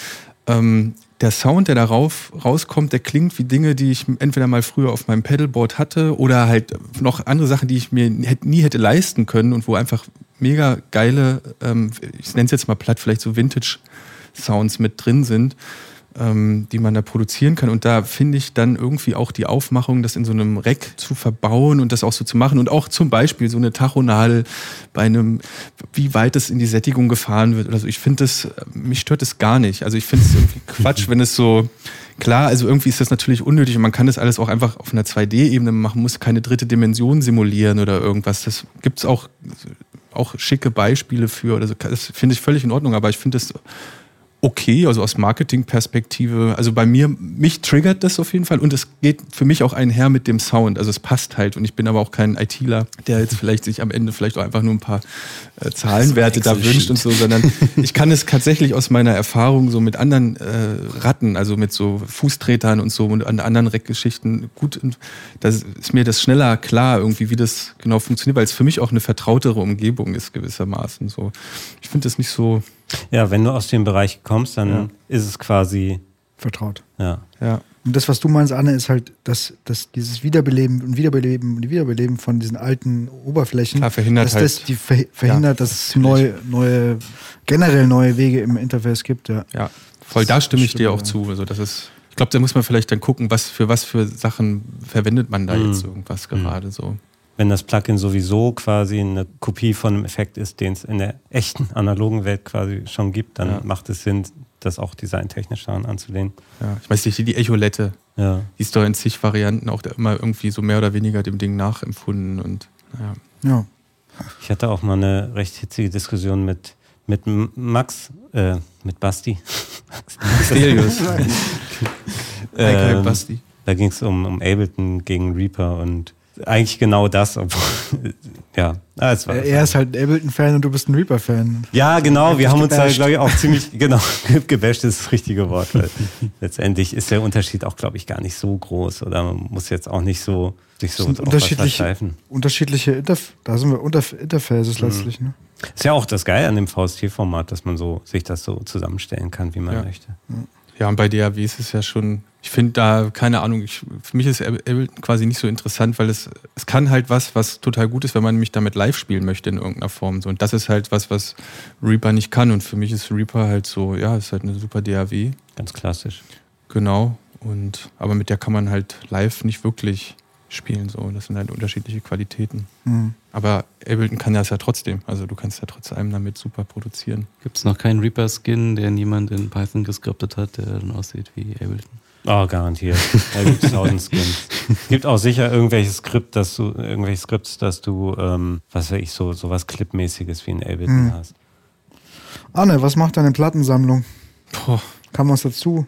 ähm, der Sound, der darauf rauskommt, der klingt wie Dinge, die ich entweder mal früher auf meinem Pedalboard hatte oder halt noch andere Sachen, die ich mir nie hätte leisten können und wo einfach mega geile, ähm, ich nenne es jetzt mal platt, vielleicht so Vintage-Sounds mit drin sind ähm, die man da produzieren kann. Und da finde ich dann irgendwie auch die Aufmachung, das in so einem Rack zu verbauen und das auch so zu machen. Und auch zum Beispiel so eine Tachonadel bei einem, wie weit es in die Sättigung gefahren wird oder so. Ich finde das, mich stört es gar nicht. Also ich finde es irgendwie (laughs) Quatsch, wenn es so, klar, also irgendwie ist das natürlich unnötig und man kann das alles auch einfach auf einer 2D-Ebene machen, muss keine dritte Dimension simulieren oder irgendwas. Das gibt es auch, auch schicke Beispiele für. Oder so. Das finde ich völlig in Ordnung, aber ich finde das okay, also aus Marketingperspektive. Also bei mir, mich triggert das auf jeden Fall und es geht für mich auch einher mit dem Sound. Also es passt halt und ich bin aber auch kein ITler, der jetzt vielleicht sich am Ende vielleicht auch einfach nur ein paar äh, Zahlenwerte da wünscht und so, sondern (laughs) ich kann es tatsächlich aus meiner Erfahrung so mit anderen äh, Ratten, also mit so Fußtretern und so und an anderen Reckgeschichten gut, da ist mir das schneller klar irgendwie, wie das genau funktioniert, weil es für mich auch eine vertrautere Umgebung ist gewissermaßen. So, ich finde das nicht so ja, wenn du aus dem Bereich kommst, dann ja. ist es quasi vertraut. Ja. Ja. Und das, was du meinst, Anne, ist halt, dass, dass dieses Wiederbeleben und Wiederbeleben und Wiederbeleben von diesen alten Oberflächen, Klar, verhindert dass halt- das die ver verhindert, Ja, dass es neue, neue, generell neue Wege im Interface gibt. Ja. Ja, voll, da stimme ich stimmt, dir auch ja. zu. Also das ist, ich glaube, da muss man vielleicht dann gucken, was für was für Sachen verwendet man da Mhm. jetzt irgendwas gerade so. Wenn das Plugin sowieso quasi eine Kopie von einem Effekt ist, den es in der echten analogen Welt quasi schon gibt, dann Ja. macht es Sinn, das auch designtechnisch daran anzulehnen. Ja. Ich weiß nicht, die Echolette, Ja. die ist doch in zig Varianten auch immer irgendwie so mehr oder weniger dem Ding nachempfunden und ja. Ja. Ich hatte auch mal eine recht hitzige Diskussion mit, mit Max, äh, mit Basti. (laughs) Stelios. (laughs) Ähm, Basti. Da ging es um, um Ableton gegen Reaper und eigentlich genau das, obwohl, (laughs) ja, ah, es war. Er ist halt ein Ableton-Fan und du bist ein Reaper-Fan. Ja, genau, wir haben uns da, glaube ich, auch (laughs) ziemlich, genau, (laughs) gebasht ist das richtige Wort. Letztendlich ist der Unterschied auch, glaube ich, gar nicht so groß oder man muss jetzt auch nicht so sich so unterschiedliche, unterschiedliche Interf da sind wir Unterf Interfaces Mhm. letztlich. Ne? Ist ja auch das Geile an dem VST-Format, dass man so sich das so zusammenstellen kann, wie man Ja. möchte. Ja, und bei DAW ist es ja schon, ich finde da, keine Ahnung, ich, für mich ist Ableton quasi nicht so interessant, weil es, es kann halt was, was total gut ist, wenn man mich damit live spielen möchte in irgendeiner Form. So. Und das ist halt was, was Reaper nicht kann. Und für mich ist Reaper halt so, ja, ist halt eine super DAW. Ganz klassisch. Genau. Und, aber mit der kann man halt live nicht wirklich spielen. So. Das sind halt unterschiedliche Qualitäten. Mhm. Aber Ableton kann das ja trotzdem. Also du kannst ja trotz allem damit super produzieren. Gibt es noch keinen Reaper-Skin, der niemand in Python geskriptet hat, der dann aussieht wie Ableton? Oh, garantiert. Da gibt es tausend Skins. (laughs) Gibt auch sicher irgendwelches Skript, dass du, irgendwelche Skripts, dass du, ähm, was weiß ich, so, so was Clipmäßiges wie ein Ableton Mhm. hast. Anne, was macht deine Plattensammlung? Boah. Kam was dazu?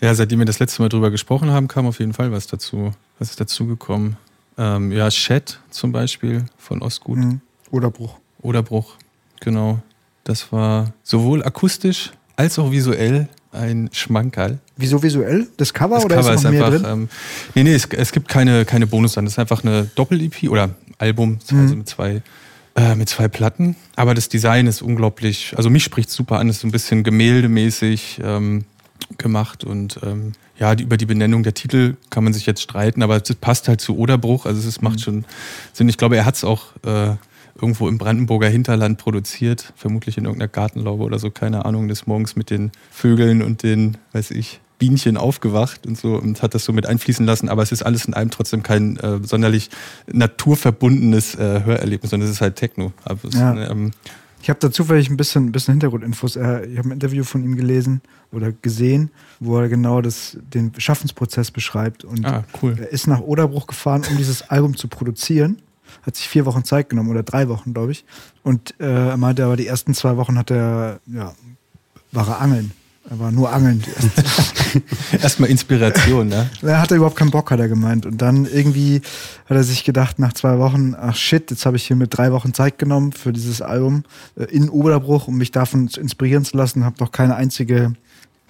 Ja, seitdem wir das letzte Mal drüber gesprochen haben, kam auf jeden Fall was dazu. Was ist dazugekommen? Ähm, ja, Chat zum Beispiel von Ostgut. Mhm. Oder Bruch. Oder Bruch, genau. Das war sowohl akustisch als auch visuell ein Schmankerl. Wieso visuell? Das Cover Das oder Cover ist ist noch einfach. drin? Ähm, nee, nee, es, es gibt keine, keine bonus Das ist einfach eine Doppel-EP oder Album, Mhm. also mit zwei, äh, mit zwei Platten. Aber das Design ist unglaublich, also mich spricht super an, ist so ein bisschen gemäldemäßig ähm, gemacht und ähm, ja, die, über die Benennung der Titel kann man sich jetzt streiten, aber es passt halt zu Oderbruch. Also es macht schon Sinn. Ich glaube, er hat es auch äh, irgendwo im Brandenburger Hinterland produziert, vermutlich in irgendeiner Gartenlaube oder so, keine Ahnung, des Morgens mit den Vögeln und den, weiß ich, Bienchen aufgewacht und so und hat das so mit einfließen lassen, aber es ist alles in einem trotzdem kein äh, sonderlich naturverbundenes äh, Hörerlebnis, sondern es ist halt Techno. Aber es, Ja. ähm, Ich habe da zufällig ein bisschen, ein bisschen Hintergrundinfos. Er- Ich habe ein Interview von ihm gelesen oder gesehen, wo er genau das, den Schaffensprozess beschreibt. Und ah, cool. er ist nach Oderbruch gefahren, um dieses Album zu produzieren. Hat sich vier Wochen Zeit genommen oder drei Wochen, glaube ich. Und äh, er meinte aber, die ersten zwei Wochen hat er, ja, war er angeln. Er war nur angeln. (laughs) Erstmal Inspiration, ne? Er hatte überhaupt keinen Bock, hat er gemeint. Und dann irgendwie hat er sich gedacht, nach zwei Wochen, ach shit, jetzt habe ich hier mit drei Wochen Zeit genommen für dieses Album äh, in Oberbruch, um mich davon inspirieren zu lassen, habe noch keine einzige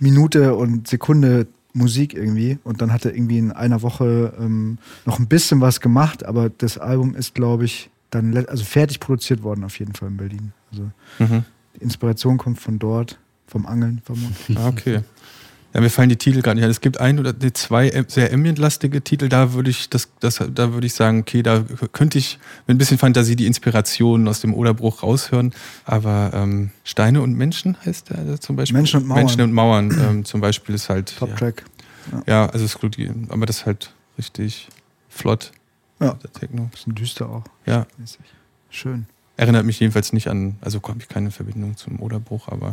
Minute und Sekunde Musik irgendwie. Und dann hat er irgendwie in einer Woche ähm, noch ein bisschen was gemacht, aber das Album ist, glaube ich, dann also fertig produziert worden, auf jeden Fall in Berlin. Also Mhm. die Inspiration kommt von dort, vom Angeln vermutlich. (laughs) Ah, okay. Ja, mir fallen die Titel gar nicht an. Es gibt ein oder zwei sehr ambientlastige Titel, da würde ich das, das, da würde ich sagen, okay, da könnte ich mit ein bisschen Fantasie die Inspiration aus dem Oderbruch raushören. Aber ähm, Steine und Menschen heißt der zum Beispiel. Menschen und Mauern. Menschen und Mauern ähm, zum Beispiel ist halt. Ja, Top-Track. ja, also ist gut, aber das ist halt richtig flott. Ja. Der Techno. Bisschen düster auch. Ja. Schön. Erinnert mich jedenfalls nicht an, also habe ich keine Verbindung zum Oderbruch, aber.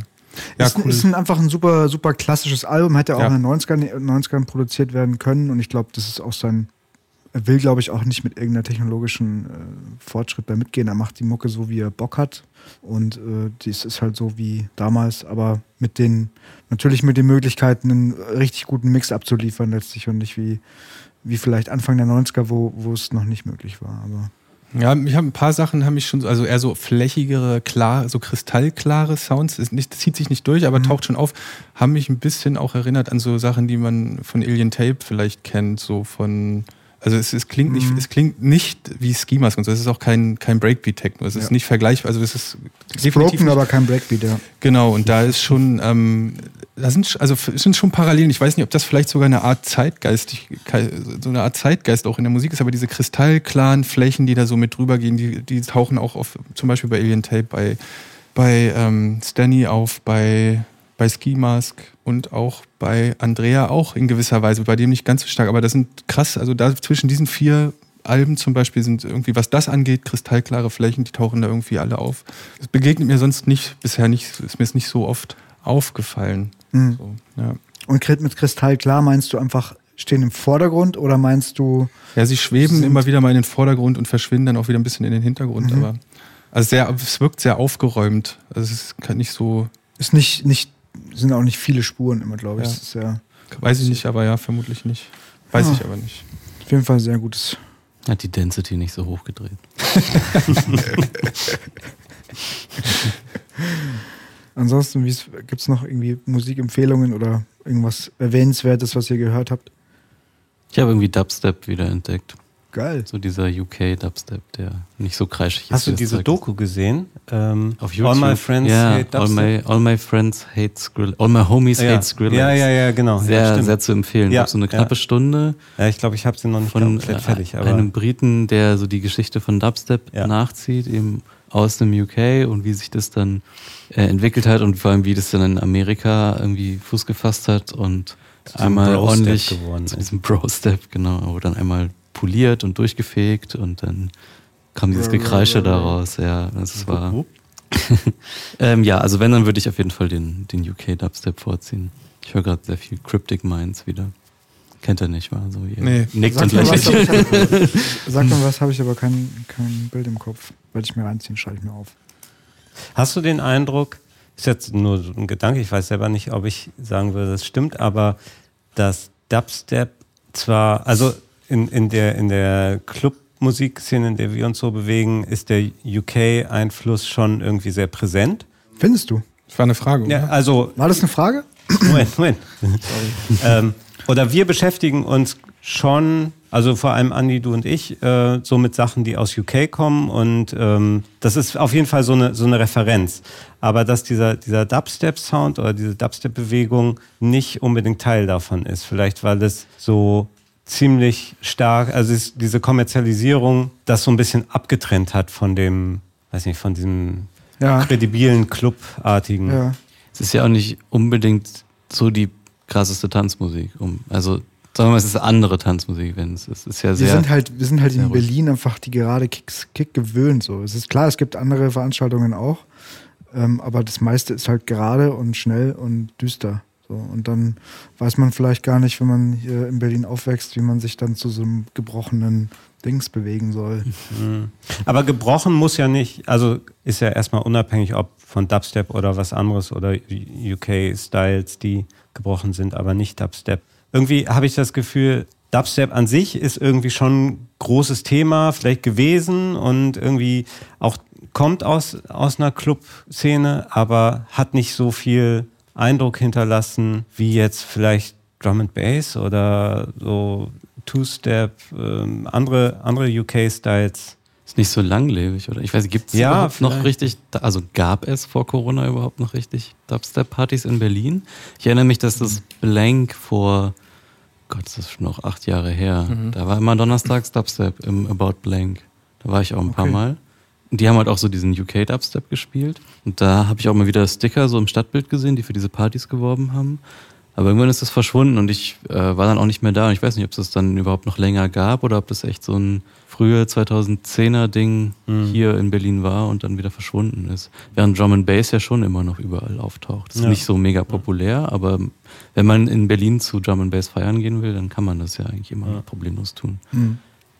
Ja, ist, cool. ist ein, einfach ein super, super klassisches Album, hätte auch Ja. in den 90ern, 90ern produziert werden können. Und ich glaube, das ist auch sein, er will glaube ich auch nicht mit irgendeiner technologischen äh, Fortschritt da mitgehen, er macht die Mucke so, wie er Bock hat. Und äh, dies ist halt so wie damals, aber mit den, natürlich mit den Möglichkeiten, einen richtig guten Mix abzuliefern letztlich und nicht wie, wie vielleicht Anfang der 90er, wo, wo es noch nicht möglich war, aber Ja, ich habe ein paar Sachen, haben mich schon, so- also eher so flächigere, klar, so kristallklare Sounds, ist nicht, das zieht sich nicht durch, aber Mhm. taucht schon auf, haben mich ein bisschen auch erinnert an so Sachen, die man von Alien Tape vielleicht kennt, so von, also es, es klingt nicht, Mhm. es klingt nicht wie Mask und so, es ist auch kein, kein Breakbeat-Techno, es ist Ja. nicht vergleichbar, also es ist Broken, aber kein Breakbeat, ja. Genau, und da ist schon, ähm, da sind also es sind schon Parallelen. Ich weiß nicht, ob das vielleicht sogar eine Art Zeitgeist, so eine Art Zeitgeist auch in der Musik ist, aber diese kristallklaren Flächen, die da so mit drüber gehen, die, die tauchen auch auf, zum Beispiel bei Alien Tape, bei, bei ähm, Stanny auf, bei, bei Ski Mask und auch bei Andrea auch in gewisser Weise, bei dem nicht ganz so stark, aber das sind krass, also da zwischen diesen vier Alben zum Beispiel sind irgendwie, was das angeht, kristallklare Flächen, die tauchen da irgendwie alle auf. Das begegnet mir sonst nicht, bisher nicht, ist mir nicht so oft aufgefallen. Mhm. So, ja. Und mit kristallklar meinst du einfach stehen im Vordergrund oder meinst du. Ja, sie schweben immer wieder mal in den Vordergrund und verschwinden dann auch wieder ein bisschen in den Hintergrund, Mhm. aber also sehr, es wirkt sehr aufgeräumt. Also es ist nicht so, Ist nicht, nicht, sind auch nicht viele Spuren immer, glaube ich. Ja. Das ist ja weiß ich nicht, aber ja, vermutlich nicht. Weiß Ah. ich aber nicht. auf jeden Fall sehr gutes. Hat die Density nicht so hoch gedreht. (laughs) Ansonsten, gibt es noch irgendwie Musikempfehlungen oder irgendwas Erwähnenswertes, was ihr gehört habt? Ich habe irgendwie Dubstep wieder entdeckt. Geil. So dieser UK-Dubstep, der nicht so kreischig ist. Hast du diese Zeug. Doku gesehen? Ähm, Auf YouTube. All My Friends ja, Hate all Dubstep? my, all my Friends Hate Skrill. All My Homies ja. Hate Skrillex. ja, ja, ja, genau. ja, Sehr, stimmt. sehr zu empfehlen. Ja, Ja, so eine ja. knappe Stunde ja, ich glaube, ich habe sie noch nicht von komplett äh, fertig. Aber einem Briten, der so die Geschichte von Dubstep Ja. nachzieht, eben aus dem UK und wie sich das dann äh, entwickelt hat und vor allem wie das dann in Amerika irgendwie Fuß gefasst hat und einmal ordentlich geworden zu diesem Bro-Step, genau, wo dann einmal poliert und durchgefegt und dann kam dieses Gekreische daraus, ja, das war (laughs) ähm, ja, also wenn, dann würde ich auf jeden Fall den, den UK-Dubstep vorziehen. Ich höre gerade sehr viel Cryptic Minds wieder. Kennt ihr nicht, war so ihr Nee. nickt Sag und mal was, lächelt. (laughs) Sag mal was, habe ich aber kein, kein Bild im Kopf. Werde ich mir reinziehen, schreibe ich mir auf. Hast du den Eindruck, ist jetzt nur so ein Gedanke, ich weiß selber nicht, ob ich sagen würde, das stimmt, aber dass Dubstep zwar, also in, in der, in der Clubmusikszene, in der wir uns so bewegen, ist der UK-Einfluss schon irgendwie sehr präsent. Findest du? Das war eine Frage, Ja, also, War das eine Frage? Moment, Moment. (laughs) ähm, oder wir beschäftigen uns schon, also vor allem Andi, du und ich, äh, so mit Sachen, die aus UK kommen und ähm, das ist auf jeden Fall so eine, so eine Referenz. Aber dass dieser, dieser Dubstep-Sound oder diese Dubstep-Bewegung nicht unbedingt Teil davon ist. Vielleicht, weil es so ziemlich stark, also es, diese Kommerzialisierung das so ein bisschen abgetrennt hat von dem, weiß nicht, von diesem Ja. kredibilen, Clubartigen. Ja. Es ist ja auch nicht unbedingt so die krasseste Tanzmusik. Um, also sagen wir mal, es ist andere Tanzmusik, wenn es ist. Ist ja Wir sehr. sind halt, wir sind halt in. Berlin einfach die gerade Kicks, Kick gewöhnt. So. Es ist klar, es gibt andere Veranstaltungen auch, ähm, aber das meiste ist halt gerade und schnell und düster. So. Und dann weiß man vielleicht gar nicht, wenn man hier in Berlin aufwächst, wie man sich dann zu so einem gebrochenen Dings bewegen soll. Mhm. Aber gebrochen muss ja nicht, also ist ja erstmal unabhängig, ob von Dubstep oder was anderes oder UK-Styles, die gebrochen sind, aber nicht Dubstep. Irgendwie habe ich das Gefühl, Dubstep an sich ist irgendwie schon ein großes Thema vielleicht gewesen und irgendwie auch kommt aus, aus einer Club-Szene, aber hat nicht so viel Eindruck hinterlassen wie jetzt vielleicht Drum and Bass oder so Two-Step, ähm, andere, andere UK-Styles. ist nicht so langlebig, oder? Ich weiß, gibt es Ja, überhaupt noch vielleicht. richtig, also gab es vor Corona überhaupt noch richtig Dubstep-Partys in Berlin? Ich erinnere mich, dass das Blank vor, Gott, das ist schon noch acht Jahre her, Mhm. da war immer donnerstags Dubstep im About Blank. Da war ich auch ein paar Okay. Mal. Die haben halt auch so diesen UK-Dubstep gespielt. Und da habe ich auch mal wieder Sticker so im Stadtbild gesehen, die für diese Partys geworben haben. Aber irgendwann ist das verschwunden und ich äh, war dann auch nicht mehr da. Und ich weiß nicht, ob es das dann überhaupt noch länger gab oder ob das echt so ein frühe 2010er Ding Mhm. hier in Berlin war und dann wieder verschwunden ist. Während Drum and Bass ja schon immer noch überall auftaucht. Das ist Ja. nicht so mega populär, aber wenn man in Berlin zu Drum and Bass feiern gehen will, dann kann man das ja eigentlich immer Ja. problemlos tun. Hm.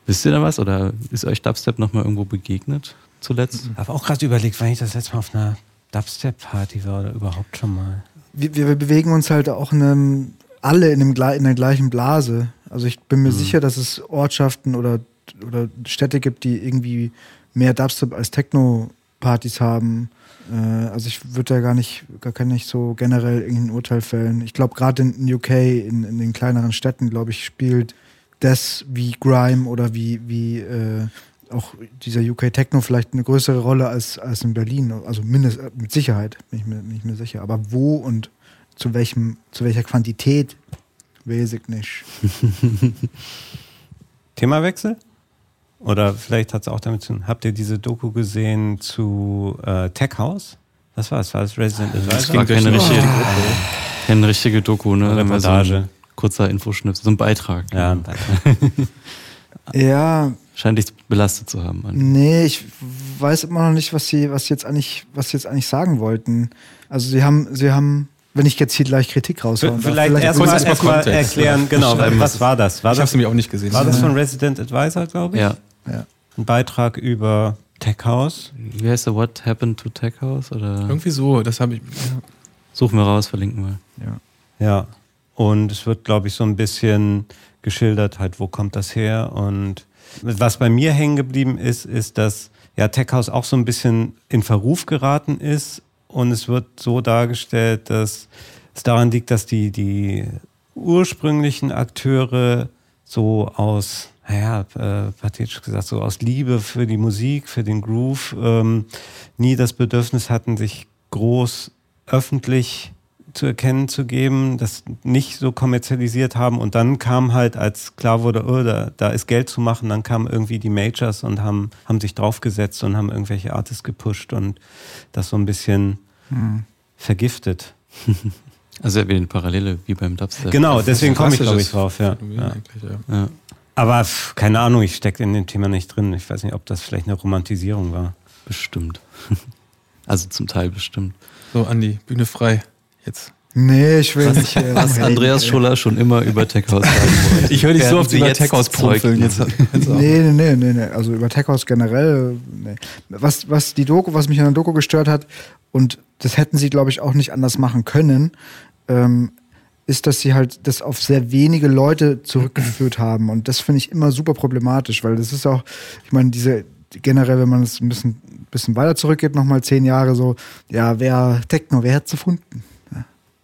Wisst ihr da was? Oder ist euch Dubstep nochmal irgendwo begegnet zuletzt? Ich habe auch gerade überlegt, wann ich das letzte Mal auf einer Dubstep-Party war oder überhaupt schon mal. wir, wir bewegen uns halt auch in einem, alle in, gle- in der gleichen Blase. Also ich bin mir sicher, dass es Ortschaften oder, oder Städte gibt, die irgendwie mehr Dubstep als Techno-Partys haben. Äh, also ich würde da gar nicht, gar kann nicht so generell irgendein Urteil fällen. Ich glaube, gerade in, in UK, in, in den kleineren Städten, glaube ich, spielt das wie Grime oder wie, wie äh, auch dieser UK Techno vielleicht eine größere Rolle als, als in Berlin. Also mindest, mit Sicherheit, bin ich, mir, bin ich mir sicher. Aber wo und zu welchem, zu welcher Quantität, weiß ich nicht. (laughs) Themawechsel? Oder vielleicht hat es auch damit zu tun. Habt ihr diese Doku gesehen zu äh, Tech House? Was war es? War es Resident Das Advisor? ging keine richtige, Oh. keine richtige Doku, ne? So Reportage. ein kurzer Infoschnitt, so ein Beitrag. Ja, Ja, Scheint dich belastet zu haben. Nee, ich weiß immer noch nicht, was sie, was sie jetzt eigentlich, was sie jetzt eigentlich sagen wollten. Also sie haben, sie haben, wenn ich jetzt hier gleich Kritik raushauen darf, vielleicht kurz erstmal erstmal erst mal Kontext. erklären, genau, was war das? War Ich habe das, es nämlich auch nicht gesehen. war das von Resident Advisor, glaube ich? Ja. Ja. Ein Beitrag über Tech House. Wie heißt der What Happened to Tech House? Oder Irgendwie so, das habe ich. Ja. suchen wir raus, verlinken wir. Ja. Ja. Und es wird, glaube ich, so ein bisschen geschildert, halt, wo kommt das her? Und was bei mir hängen geblieben ist, ist, dass ja Tech House auch so ein bisschen in Verruf geraten ist. Und es wird so dargestellt, dass es daran liegt, dass die, die ursprünglichen Akteure so aus, naja, äh, pathetisch gesagt, so aus Liebe für die Musik, für den Groove, ähm, nie das Bedürfnis hatten, sich groß öffentlich zu erkennen zu geben, das nicht so kommerzialisiert haben und dann kam halt, als klar wurde, oh, da, da ist Geld zu machen, dann kamen irgendwie die Majors und haben, haben sich draufgesetzt und haben irgendwelche Artists gepusht und das so ein bisschen vergiftet. (laughs) Also ja, wie eine Parallele wie beim Dubstep. Genau, deswegen komme ich, glaube ich, drauf. Ja. Ja. eigentlich, ja. Ja, Aber pff, keine Ahnung, ich stecke in dem Thema nicht drin. Ich weiß nicht, ob das vielleicht eine Romantisierung war. bestimmt. (laughs) Also zum Teil bestimmt. So, Andi, Bühne frei. Jetzt. Nee, ich will nicht. Äh, Was (laughs) Andreas. Schuller schon immer über Tech House sagen wollte. (laughs) Ich höre dich so oft über jetzt Tech ausprumpeln. (laughs) Jetzt. Nee, nee, nee, nee, nee. Also über Tech House generell. Nee. Was, was die Doku, was mich an der Doku gestört hat, und das hätten sie, glaube ich, auch nicht anders machen können, ähm, ist, dass sie halt das auf sehr wenige Leute zurückgeführt haben. Und das finde ich immer super problematisch, weil das ist auch, ich meine, diese generell, wenn man es ein bisschen, bisschen weiter zurückgeht, nochmal zehn Jahre so, ja, wer Techno, wer hat's erfunden?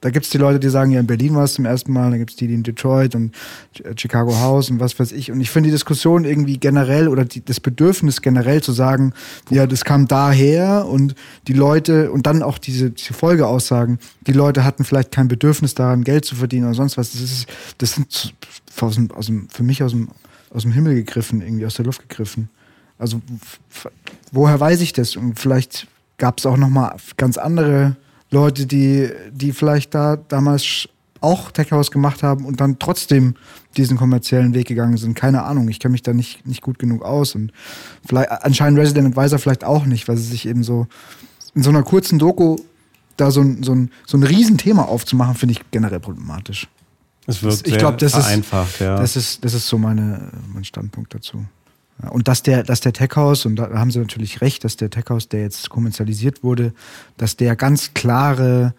Da gibt es die Leute, die sagen, ja, in Berlin war es zum ersten Mal, dann gibt es die, die in Detroit und äh, Chicago House und was weiß ich. Und ich finde die Diskussion irgendwie generell oder die, das Bedürfnis generell zu sagen, ja, das kam daher und die Leute und dann auch diese, diese Folgeaussagen, die Leute hatten vielleicht kein Bedürfnis daran, Geld zu verdienen oder sonst was. Das, ist, das sind aus dem, aus dem, für mich aus dem, aus dem Himmel gegriffen, irgendwie aus der Luft gegriffen. Also woher weiß ich das? Und vielleicht gab es auch noch mal ganz andere Leute, die, die vielleicht da damals auch Tech House gemacht haben und dann trotzdem diesen kommerziellen Weg gegangen sind. Keine Ahnung, ich kenne mich da nicht, nicht gut genug aus. Und vielleicht anscheinend Resident Advisor vielleicht auch nicht, weil sie sich eben so in so einer kurzen Doku da so ein, so ein, so ein Riesenthema aufzumachen, finde ich generell problematisch. Es wirkt Ich sehr glaub, das ist- vereinfacht, ja. Das ist, das ist so meine, mein Standpunkt dazu. Und dass der, dass der Tech House, und da haben sie natürlich recht, dass der Tech House, der jetzt kommerzialisiert wurde, dass der ganz klare,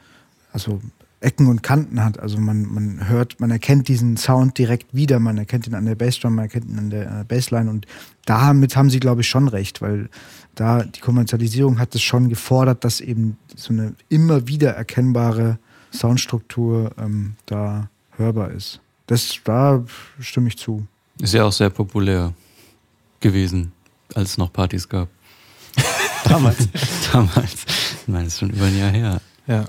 also Ecken und Kanten hat. Also man, man hört, man erkennt diesen Sound direkt wieder, man erkennt ihn an der Bassdrum, man erkennt ihn an der, an der Bassline und damit haben sie, glaube ich, schon recht, weil da die Kommerzialisierung hat es schon gefordert, dass eben so eine immer wieder erkennbare Soundstruktur ähm, da hörbar ist. Das, da stimme ich zu. Ist ja auch sehr populär gewesen, als es noch Partys gab. (laughs) Damals. (laughs) Damals. Ich meine, das ist schon über ein Jahr her. Ja.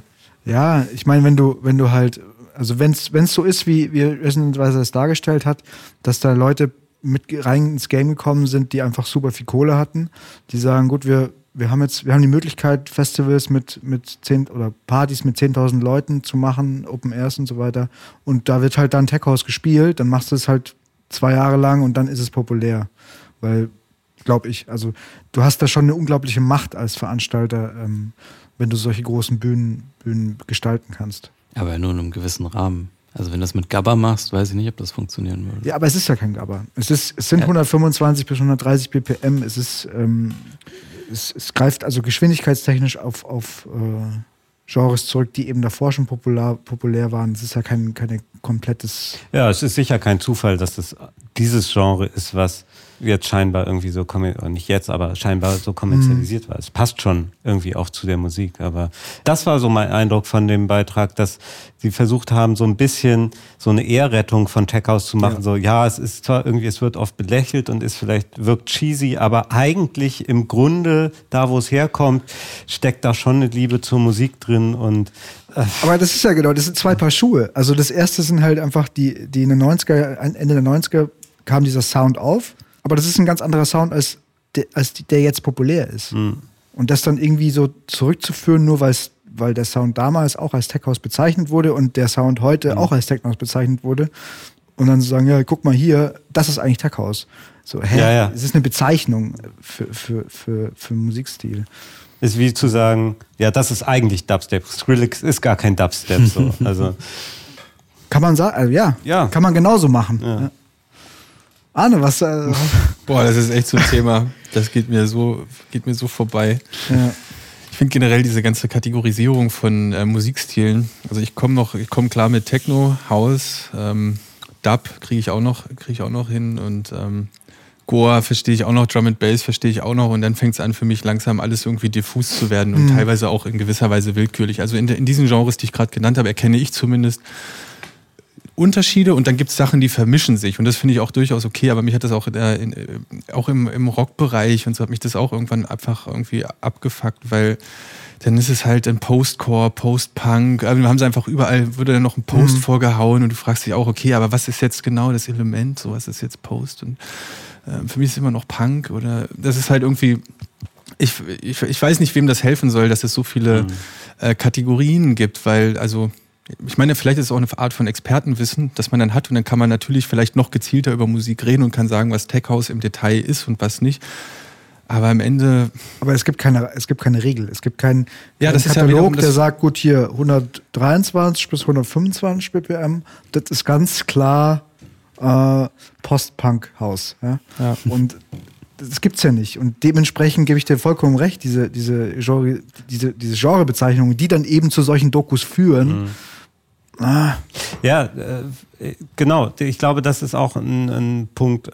Ja, ich meine, wenn du, wenn du halt, also wenn es so ist, wie, wie Resident Advisor es dargestellt hat, dass da Leute mit rein ins Game gekommen sind, die einfach super viel Kohle hatten, die sagen, gut, wir, wir haben jetzt, wir haben die Möglichkeit, Festivals mit, mit zehn oder Partys mit 10.000 Leuten zu machen, Open Airs und so weiter. Und da wird halt dann Tech House gespielt, dann machst du es halt zwei Jahre lang und dann ist es populär. Weil, glaube ich, also du hast da schon eine unglaubliche Macht als Veranstalter, ähm, wenn du solche großen Bühnen, Bühnen gestalten kannst. Aber nur in einem gewissen Rahmen. Also wenn du das mit Gabba machst, weiß ich nicht, ob das funktionieren würde. Ja, aber es ist ja kein Gabber. Es, ist, es sind Ja. 125 bis 130 BPM. Es ist, ähm, es, es greift also geschwindigkeitstechnisch auf, auf äh, Genres zurück, die eben davor schon popular, populär waren. Es ist ja kein, kein komplettes. Ja, es ist sicher kein Zufall, dass das dieses Genre ist, was jetzt scheinbar irgendwie so, nicht jetzt, aber scheinbar so kommerzialisiert mhm. war. Es passt schon irgendwie auch zu der Musik. Aber das war so mein Eindruck von dem Beitrag, dass sie versucht haben, so ein bisschen so eine Ehrrettung von Tech House zu machen. Ja. So, ja, es ist zwar irgendwie, es wird oft belächelt und ist vielleicht, wirkt cheesy, aber eigentlich im Grunde, da wo es herkommt, steckt da schon eine Liebe zur Musik drin und äh aber das ist ja genau, das sind zwei Paar Schuhe. Also das erste sind halt einfach die, die in den 90er, Ende der 90er kam dieser Sound auf, aber das ist ein ganz anderer Sound als der, als der jetzt populär ist. Mhm. Und das dann irgendwie so zurückzuführen, nur weil der Sound damals auch als Tech House bezeichnet wurde und der Sound heute mhm. auch als Tech House bezeichnet wurde. Und dann zu sagen, ja, guck mal hier, das ist eigentlich Tech House. So, hä? Ja, ja. Es ist eine Bezeichnung für, für, für, für Musikstil. Ist wie zu sagen, ja, das ist eigentlich Dubstep. Skrillex ist gar kein Dubstep. So. (laughs) Also. Kann man sagen, also ja, ja, kann man genauso machen. Ja. Ja. Arne, was. Äh (laughs) Boah, das ist echt so ein Thema. Das geht mir so, geht mir so vorbei. Ja. Ich finde generell diese ganze Kategorisierung von äh, Musikstilen. Also ich komme noch, ich komme klar mit Techno, House, ähm, Dub kriege ich auch noch, kriege ich auch noch hin und ähm, Goa verstehe ich auch noch, Drum and Bass verstehe ich auch noch und dann fängt es an für mich langsam alles irgendwie diffus zu werden und mhm. teilweise auch in gewisser Weise willkürlich. Also in, in diesen Genres, die ich gerade genannt habe, erkenne ich zumindest Unterschiede und dann gibt es Sachen, die vermischen sich. Und das finde ich auch durchaus okay, aber mich hat das auch, äh, in, äh, auch im, im Rockbereich und so hat mich das auch irgendwann einfach irgendwie abgefuckt, weil dann ist es halt ein Postcore, Postpunk. Also wir haben es einfach überall, würde dann noch ein Post mhm. vorgehauen und du fragst dich auch, okay, aber was ist jetzt genau das Element? So, was ist jetzt Post? Und äh, für mich ist es immer noch Punk oder das ist halt irgendwie. Ich, ich, ich weiß nicht, wem das helfen soll, dass es so viele mhm. äh, Kategorien gibt, weil, also ich meine, vielleicht ist es auch eine Art von Expertenwissen, das man dann hat und dann kann man natürlich vielleicht noch gezielter über Musik reden und kann sagen, was Tech House im Detail ist und was nicht. Aber am Ende. Aber es gibt keine, es gibt keine Regel. Es gibt keinen, ja, keinen Katalog, ja der sagt, gut, hier 123 bis 125 BPM. Das ist ganz klar äh, Post-Punk-Haus. Ja? ja? Und das gibt's ja nicht. Und dementsprechend gebe ich dir vollkommen recht, diese, diese, Genre, diese, diese Genrebezeichnungen, die dann eben zu solchen Dokus führen. Mhm Ah. Ja, äh, genau. Ich glaube, das ist auch ein, ein, Punkt,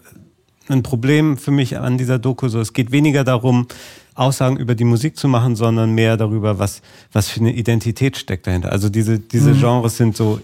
ein Problem für mich an dieser Doku. So, es geht weniger darum, Aussagen über die Musik zu machen, sondern mehr darüber, was, was für eine Identität steckt dahinter. Also diese, diese mhm. Genres sind so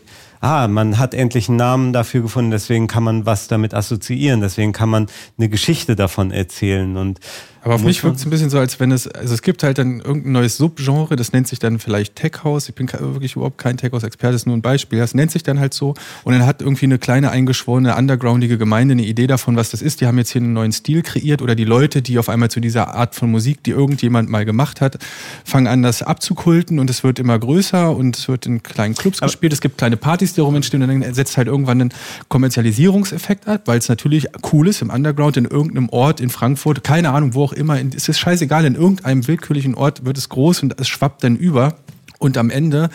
ah, man hat endlich einen Namen dafür gefunden, deswegen kann man was damit assoziieren, deswegen kann man eine Geschichte davon erzählen und aber auf mich wirkt es ein bisschen so, als wenn es, also es gibt halt dann irgendein neues Subgenre, das nennt sich dann vielleicht Tech House. Ich bin wirklich überhaupt kein Tech House-Experte, das ist nur ein Beispiel. Das nennt sich dann halt so. Und dann hat irgendwie eine kleine eingeschworene, undergroundige Gemeinde eine Idee davon, was das ist. Die haben jetzt hier einen neuen Stil kreiert oder die Leute, die auf einmal zu dieser Art von Musik, die irgendjemand mal gemacht hat, fangen an, das abzukulten und es wird immer größer und es wird in kleinen Clubs Aber gespielt. Es gibt kleine Partys, die darum entstehen und dann setzt halt irgendwann einen Kommerzialisierungseffekt ab, weil es natürlich cool ist im Underground in irgendeinem Ort in Frankfurt, keine Ahnung, wo auch immer, in, es ist scheißegal, in irgendeinem willkürlichen Ort wird es groß und es schwappt dann über. Und am Ende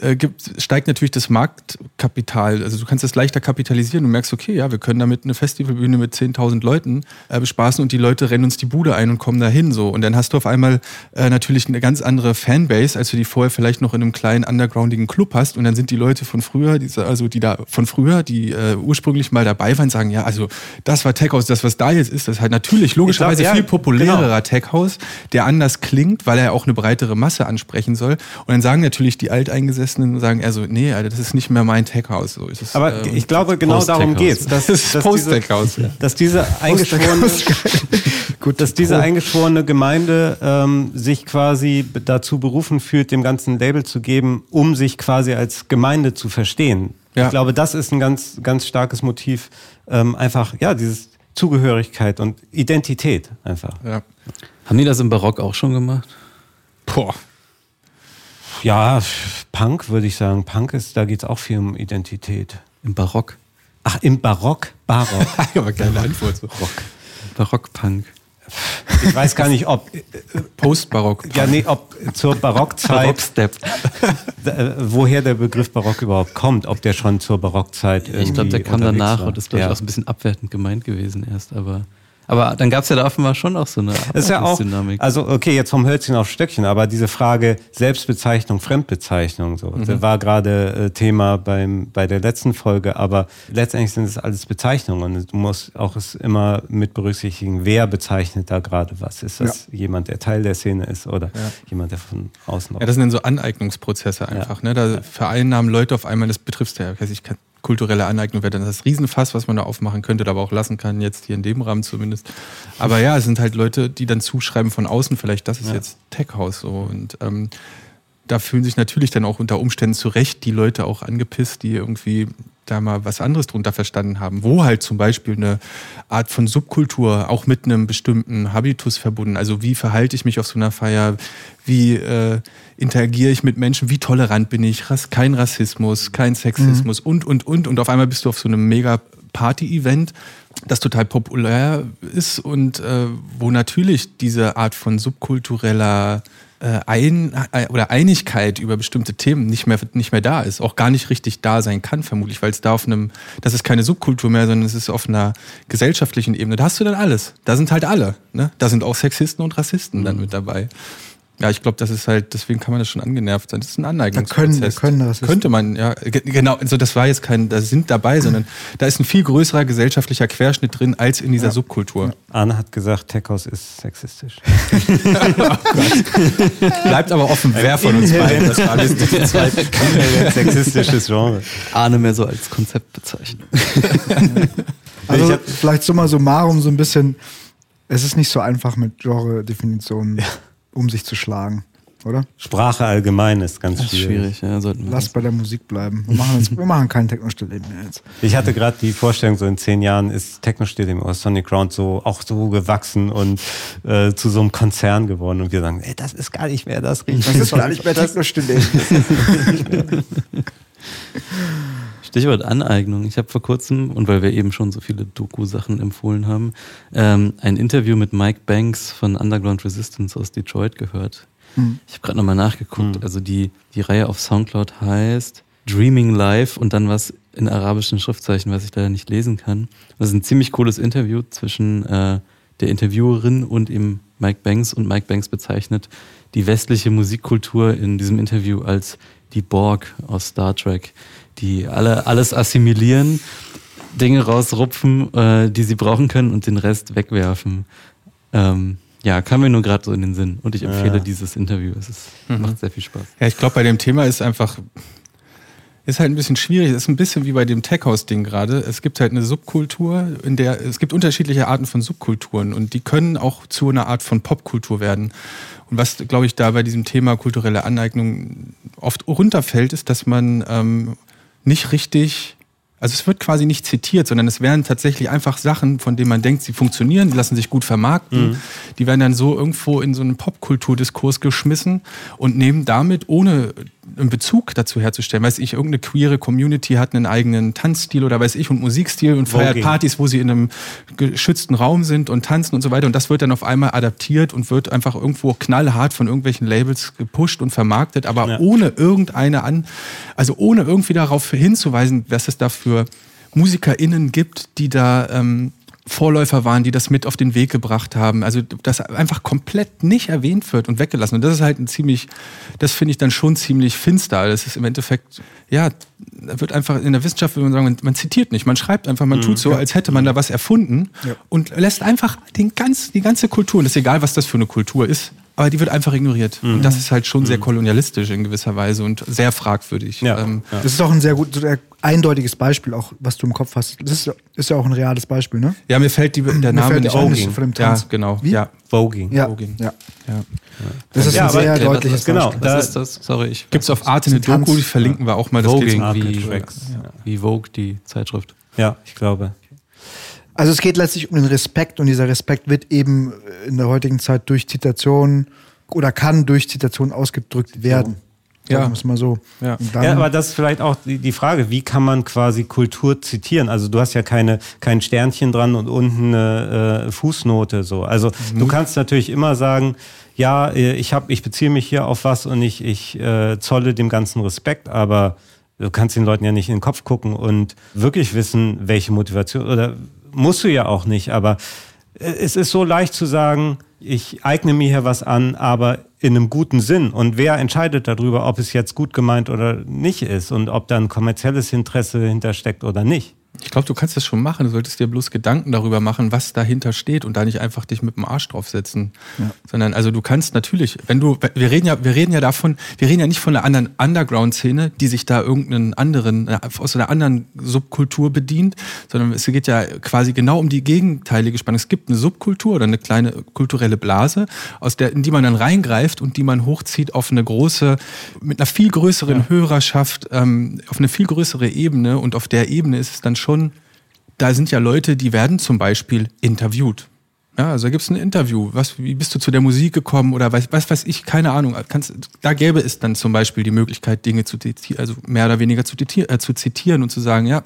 äh, gibt, steigt natürlich das Marktkapital. Also du kannst das leichter kapitalisieren. Du merkst, okay, ja, wir können damit eine Festivalbühne mit 10.000 Leuten äh, bespaßen und die Leute rennen uns die Bude ein und kommen dahin so. Und dann hast du auf einmal äh, natürlich eine ganz andere Fanbase, als du die vorher vielleicht noch in einem kleinen undergroundigen Club hast. Und dann sind die Leute von früher, die, also die da von früher, die äh, ursprünglich mal dabei waren, sagen, ja, also das war Tech House, das was da jetzt ist, das ist halt natürlich logischerweise glaub, ja, viel populärerer genau. Tech House, der anders klingt, weil er auch eine breitere Masse ansprechen soll. Und dann sagen natürlich die alteingesessenen Eingesessenen sagen eher so, nee, Alter, das ist nicht mehr mein Tech-House. So es, Aber ähm, ich glaube, genau darum geht's. Dass, (laughs) das ist Post-Tech-House. Dass diese eingeschworene, (laughs) gut, dass diese eingeschworene Gemeinde ähm, sich quasi dazu berufen fühlt, dem ganzen Label zu geben, um sich quasi als Gemeinde zu verstehen. Ja. Ich glaube, das ist ein ganz, ganz starkes Motiv. Ähm, einfach, ja, dieses Zugehörigkeit und Identität einfach. Ja. Haben die das im Barock auch schon gemacht? Boah, ja, Punk würde ich sagen. Punk ist, da geht es auch viel um Identität. Im Barock. Ach, im Barock? Barock. (laughs) Aber keine Antwort. Barock. Barock-Punk. Ich weiß gar nicht, ob. Postbarock. Ja, nee, ob zur Barockzeit. Barockstep. (laughs) Äh, woher der Begriff Barock überhaupt kommt, ob der schon zur Barockzeit. Ich glaube, der kam danach war. und ist, glaube ich, ja. auch ein bisschen abwertend gemeint gewesen erst, aber. Aber dann gab es ja da offenbar schon auch so eine ist ja auch, Dynamik. also okay, jetzt vom Hölzchen auf Stöckchen, aber diese Frage Selbstbezeichnung, Fremdbezeichnung, so, das war gerade äh, Thema beim, bei der letzten Folge, aber letztendlich sind es alles Bezeichnungen und du musst auch es immer mit berücksichtigen, wer bezeichnet da gerade was. Ist das jemand, der Teil der Szene ist oder jemand, der von außen Ja, das sind dann so Aneignungsprozesse einfach. Ne? Da vereinnahmen Leute auf einmal, das betrifft ja, ich, kann- kulturelle Aneignung wäre dann das Riesenfass, was man da aufmachen könnte, aber auch lassen kann, jetzt hier in dem Rahmen zumindest. Aber ja, es sind halt Leute, die dann zuschreiben von außen, vielleicht, das ist jetzt Tech House so. Und ähm, da fühlen sich natürlich dann auch unter Umständen zu Recht die Leute auch angepisst, die irgendwie da mal was anderes drunter verstanden haben, wo halt zum Beispiel eine Art von Subkultur auch mit einem bestimmten Habitus verbunden. Also wie verhalte ich mich auf so einer Feier? Wie äh, interagiere ich mit Menschen? Wie tolerant bin ich? Rass, kein Rassismus, kein Sexismus und, und, und. Und auf einmal bist du auf so einem mega Party-Event, das total populär ist und äh, wo natürlich diese Art von subkultureller ein, äh, oder Einigkeit über bestimmte Themen nicht mehr, nicht mehr da ist, auch gar nicht richtig da sein kann, vermutlich, weil es da auf einem, das ist keine Subkultur mehr, sondern es ist auf einer gesellschaftlichen Ebene. Da hast du dann alles. Da sind halt alle. Ne? Da sind auch Sexisten und Rassisten dann mit dabei. Ja, ich glaube, das ist halt, deswegen kann man das schon angenervt sein. Das ist ein Aneignungsprozess. können, da können das. Könnte man, ja. Ge- Genau, also das war jetzt kein, da sind dabei, (clears throat) sondern da ist ein viel größerer gesellschaftlicher Querschnitt drin als in dieser Subkultur. Arne hat gesagt, Techos ist sexistisch. (laughs) (laughs) Bleibt aber offen, wer von uns beiden das war. Wir sind die zwei. (laughs) Sexistisches Genre. Ahne mehr so als Konzept bezeichnen. Also vielleicht summa summarum so ein bisschen, es ist nicht so einfach mit Genre-Definitionen um sich zu schlagen, oder? Sprache allgemein ist ganz Das ist schwierig. schwierig, ja, sollten wir. Lass bei der Musik bleiben. Wir machen, jetzt, wir machen kein Techno-Stillleben mehr jetzt. Ich hatte gerade die Vorstellung, so in zehn Jahren ist Techno-Stadium oder Sonic Ground so auch so gewachsen und äh, zu so einem Konzern geworden und wir sagen, ey, das ist gar nicht mehr das Richtige. Das ist gar nicht mehr Techno-Stillleben. (laughs) (laughs) Stichwort Aneignung. Ich habe vor kurzem, und weil wir eben schon so viele Doku-Sachen empfohlen haben, ähm, ein Interview mit Mike Banks von Underground Resistance aus Detroit gehört. Ich habe gerade nochmal nachgeguckt. Also die, die Reihe auf Soundcloud heißt Dreaming Live und dann was in arabischen Schriftzeichen, was ich leider nicht lesen kann. Das ist ein ziemlich cooles Interview zwischen äh, der Interviewerin und eben Mike Banks. Und Mike Banks bezeichnet die westliche Musikkultur in diesem Interview als die Borg aus Star Trek, die alle alles assimilieren, Dinge rausrupfen, äh, die sie brauchen können und den Rest wegwerfen. Ähm, ja, kam mir nur gerade so in den Sinn. Und ich empfehle Ja. dieses Interview. Es ist, macht sehr viel Spaß. Ja, ich glaube, bei dem Thema ist einfach, ist halt ein bisschen schwierig. Es ist ein bisschen wie bei dem Tech-House-Ding gerade. Es gibt halt eine Subkultur, in der, es gibt unterschiedliche Arten von Subkulturen und die können auch zu einer Art von Popkultur werden. Und was, glaube ich, da bei diesem Thema kulturelle Aneignung oft runterfällt, ist, dass man ähm, nicht richtig, also es wird quasi nicht zitiert, sondern es werden tatsächlich einfach Sachen, von denen man denkt, sie funktionieren, die lassen sich gut vermarkten, die werden dann so irgendwo in so einen Popkulturdiskurs geschmissen und nehmen damit, ohne einen Bezug dazu herzustellen, weiß ich, irgendeine queere Community hat einen eigenen Tanzstil oder weiß ich und Musikstil und feiert Voging. Partys, wo sie in einem geschützten Raum sind und tanzen und so weiter und das wird dann auf einmal adaptiert und wird einfach irgendwo knallhart von irgendwelchen Labels gepusht und vermarktet, aber Ja. ohne irgendeine an, also ohne irgendwie darauf hinzuweisen, was es da für MusikerInnen gibt, die da ähm, Vorläufer waren, die das mit auf den Weg gebracht haben. Also das einfach komplett nicht erwähnt wird und weggelassen. Und das ist halt ein ziemlich, das finde ich dann schon ziemlich finster. Das ist im Endeffekt, ja, da wird einfach in der Wissenschaft würde man sagen, man, zitiert nicht, man schreibt einfach, man tut so, als hätte man da was erfunden Ja. und lässt einfach den ganz, die ganze Kultur, und es ist egal, was das für eine Kultur ist, aber die wird einfach ignoriert. Und das ist halt schon sehr kolonialistisch in gewisser Weise und sehr fragwürdig. Ja. Ähm, Ja. Das ist auch ein sehr gut, sehr eindeutiges Beispiel, auch was du im Kopf hast. Das ist, ist ja auch ein reales Beispiel, ne? Ja, mir fällt die, der Mir Name fällt nicht ein. von dem Ja, Tanz. genau. Wie? Ja, Voging. Ja, Voging. ja. ja. Das ist Ja, ein aber sehr deutliches ist- genau. Beispiel. Da- Was ist das? Sorry, ich. Gibt's auf Arte eine Tanz. Doku, die verlinken wir auch mal. Das Voging, wie, wie Vogue, die Zeitschrift. Ja, ich glaube. Also es geht letztlich um den Respekt und dieser Respekt wird eben in der heutigen Zeit durch Zitation oder kann durch Zitation ausgedrückt werden. Ja. Sagen wir es mal so. Ja. Ja, aber das ist vielleicht auch die, die Frage, wie kann man quasi Kultur zitieren? Also du hast ja keine, kein Sternchen dran und unten eine äh, Fußnote so. Also du kannst natürlich immer sagen, ja, äh, ich hab, ich beziehe mich hier auf was und ich, ich äh, zolle dem ganzen Respekt, aber du kannst den Leuten ja nicht in den Kopf gucken und wirklich wissen, welche Motivation oder musst du ja auch nicht, aber es ist so leicht zu sagen, ich eigne mir hier was an, aber in einem guten Sinn. Und wer entscheidet darüber, ob es jetzt gut gemeint oder nicht ist und ob da ein kommerzielles Interesse hintersteckt oder nicht? Ich glaube, du kannst das schon machen. Du solltest dir bloß Gedanken darüber machen, was dahinter steht und da nicht einfach dich mit dem Arsch draufsetzen. Ja. Sondern, also du kannst natürlich, wenn du, wir reden ja, wir reden ja davon, wir reden ja nicht von einer anderen Underground-Szene, die sich da irgendeinen anderen, äh, aus einer anderen Subkultur bedient, sondern es geht ja quasi genau um die gegenteilige Spannung. Es gibt eine Subkultur oder eine kleine kulturelle Blase, aus der, in die man dann reingreift und die man hochzieht auf eine große, mit einer viel größeren ja. Hörerschaft, ähm, auf eine viel größere Ebene und auf der Ebene ist es dann schon, da sind ja Leute, die werden zum Beispiel interviewt. Ja, also da gibt es ein Interview. Was, wie bist du zu der Musik gekommen oder was, was weiß ich, keine Ahnung. Kannst, da gäbe es dann zum Beispiel die Möglichkeit, Dinge zu also mehr oder weniger zu, äh, zu zitieren und zu sagen, ja,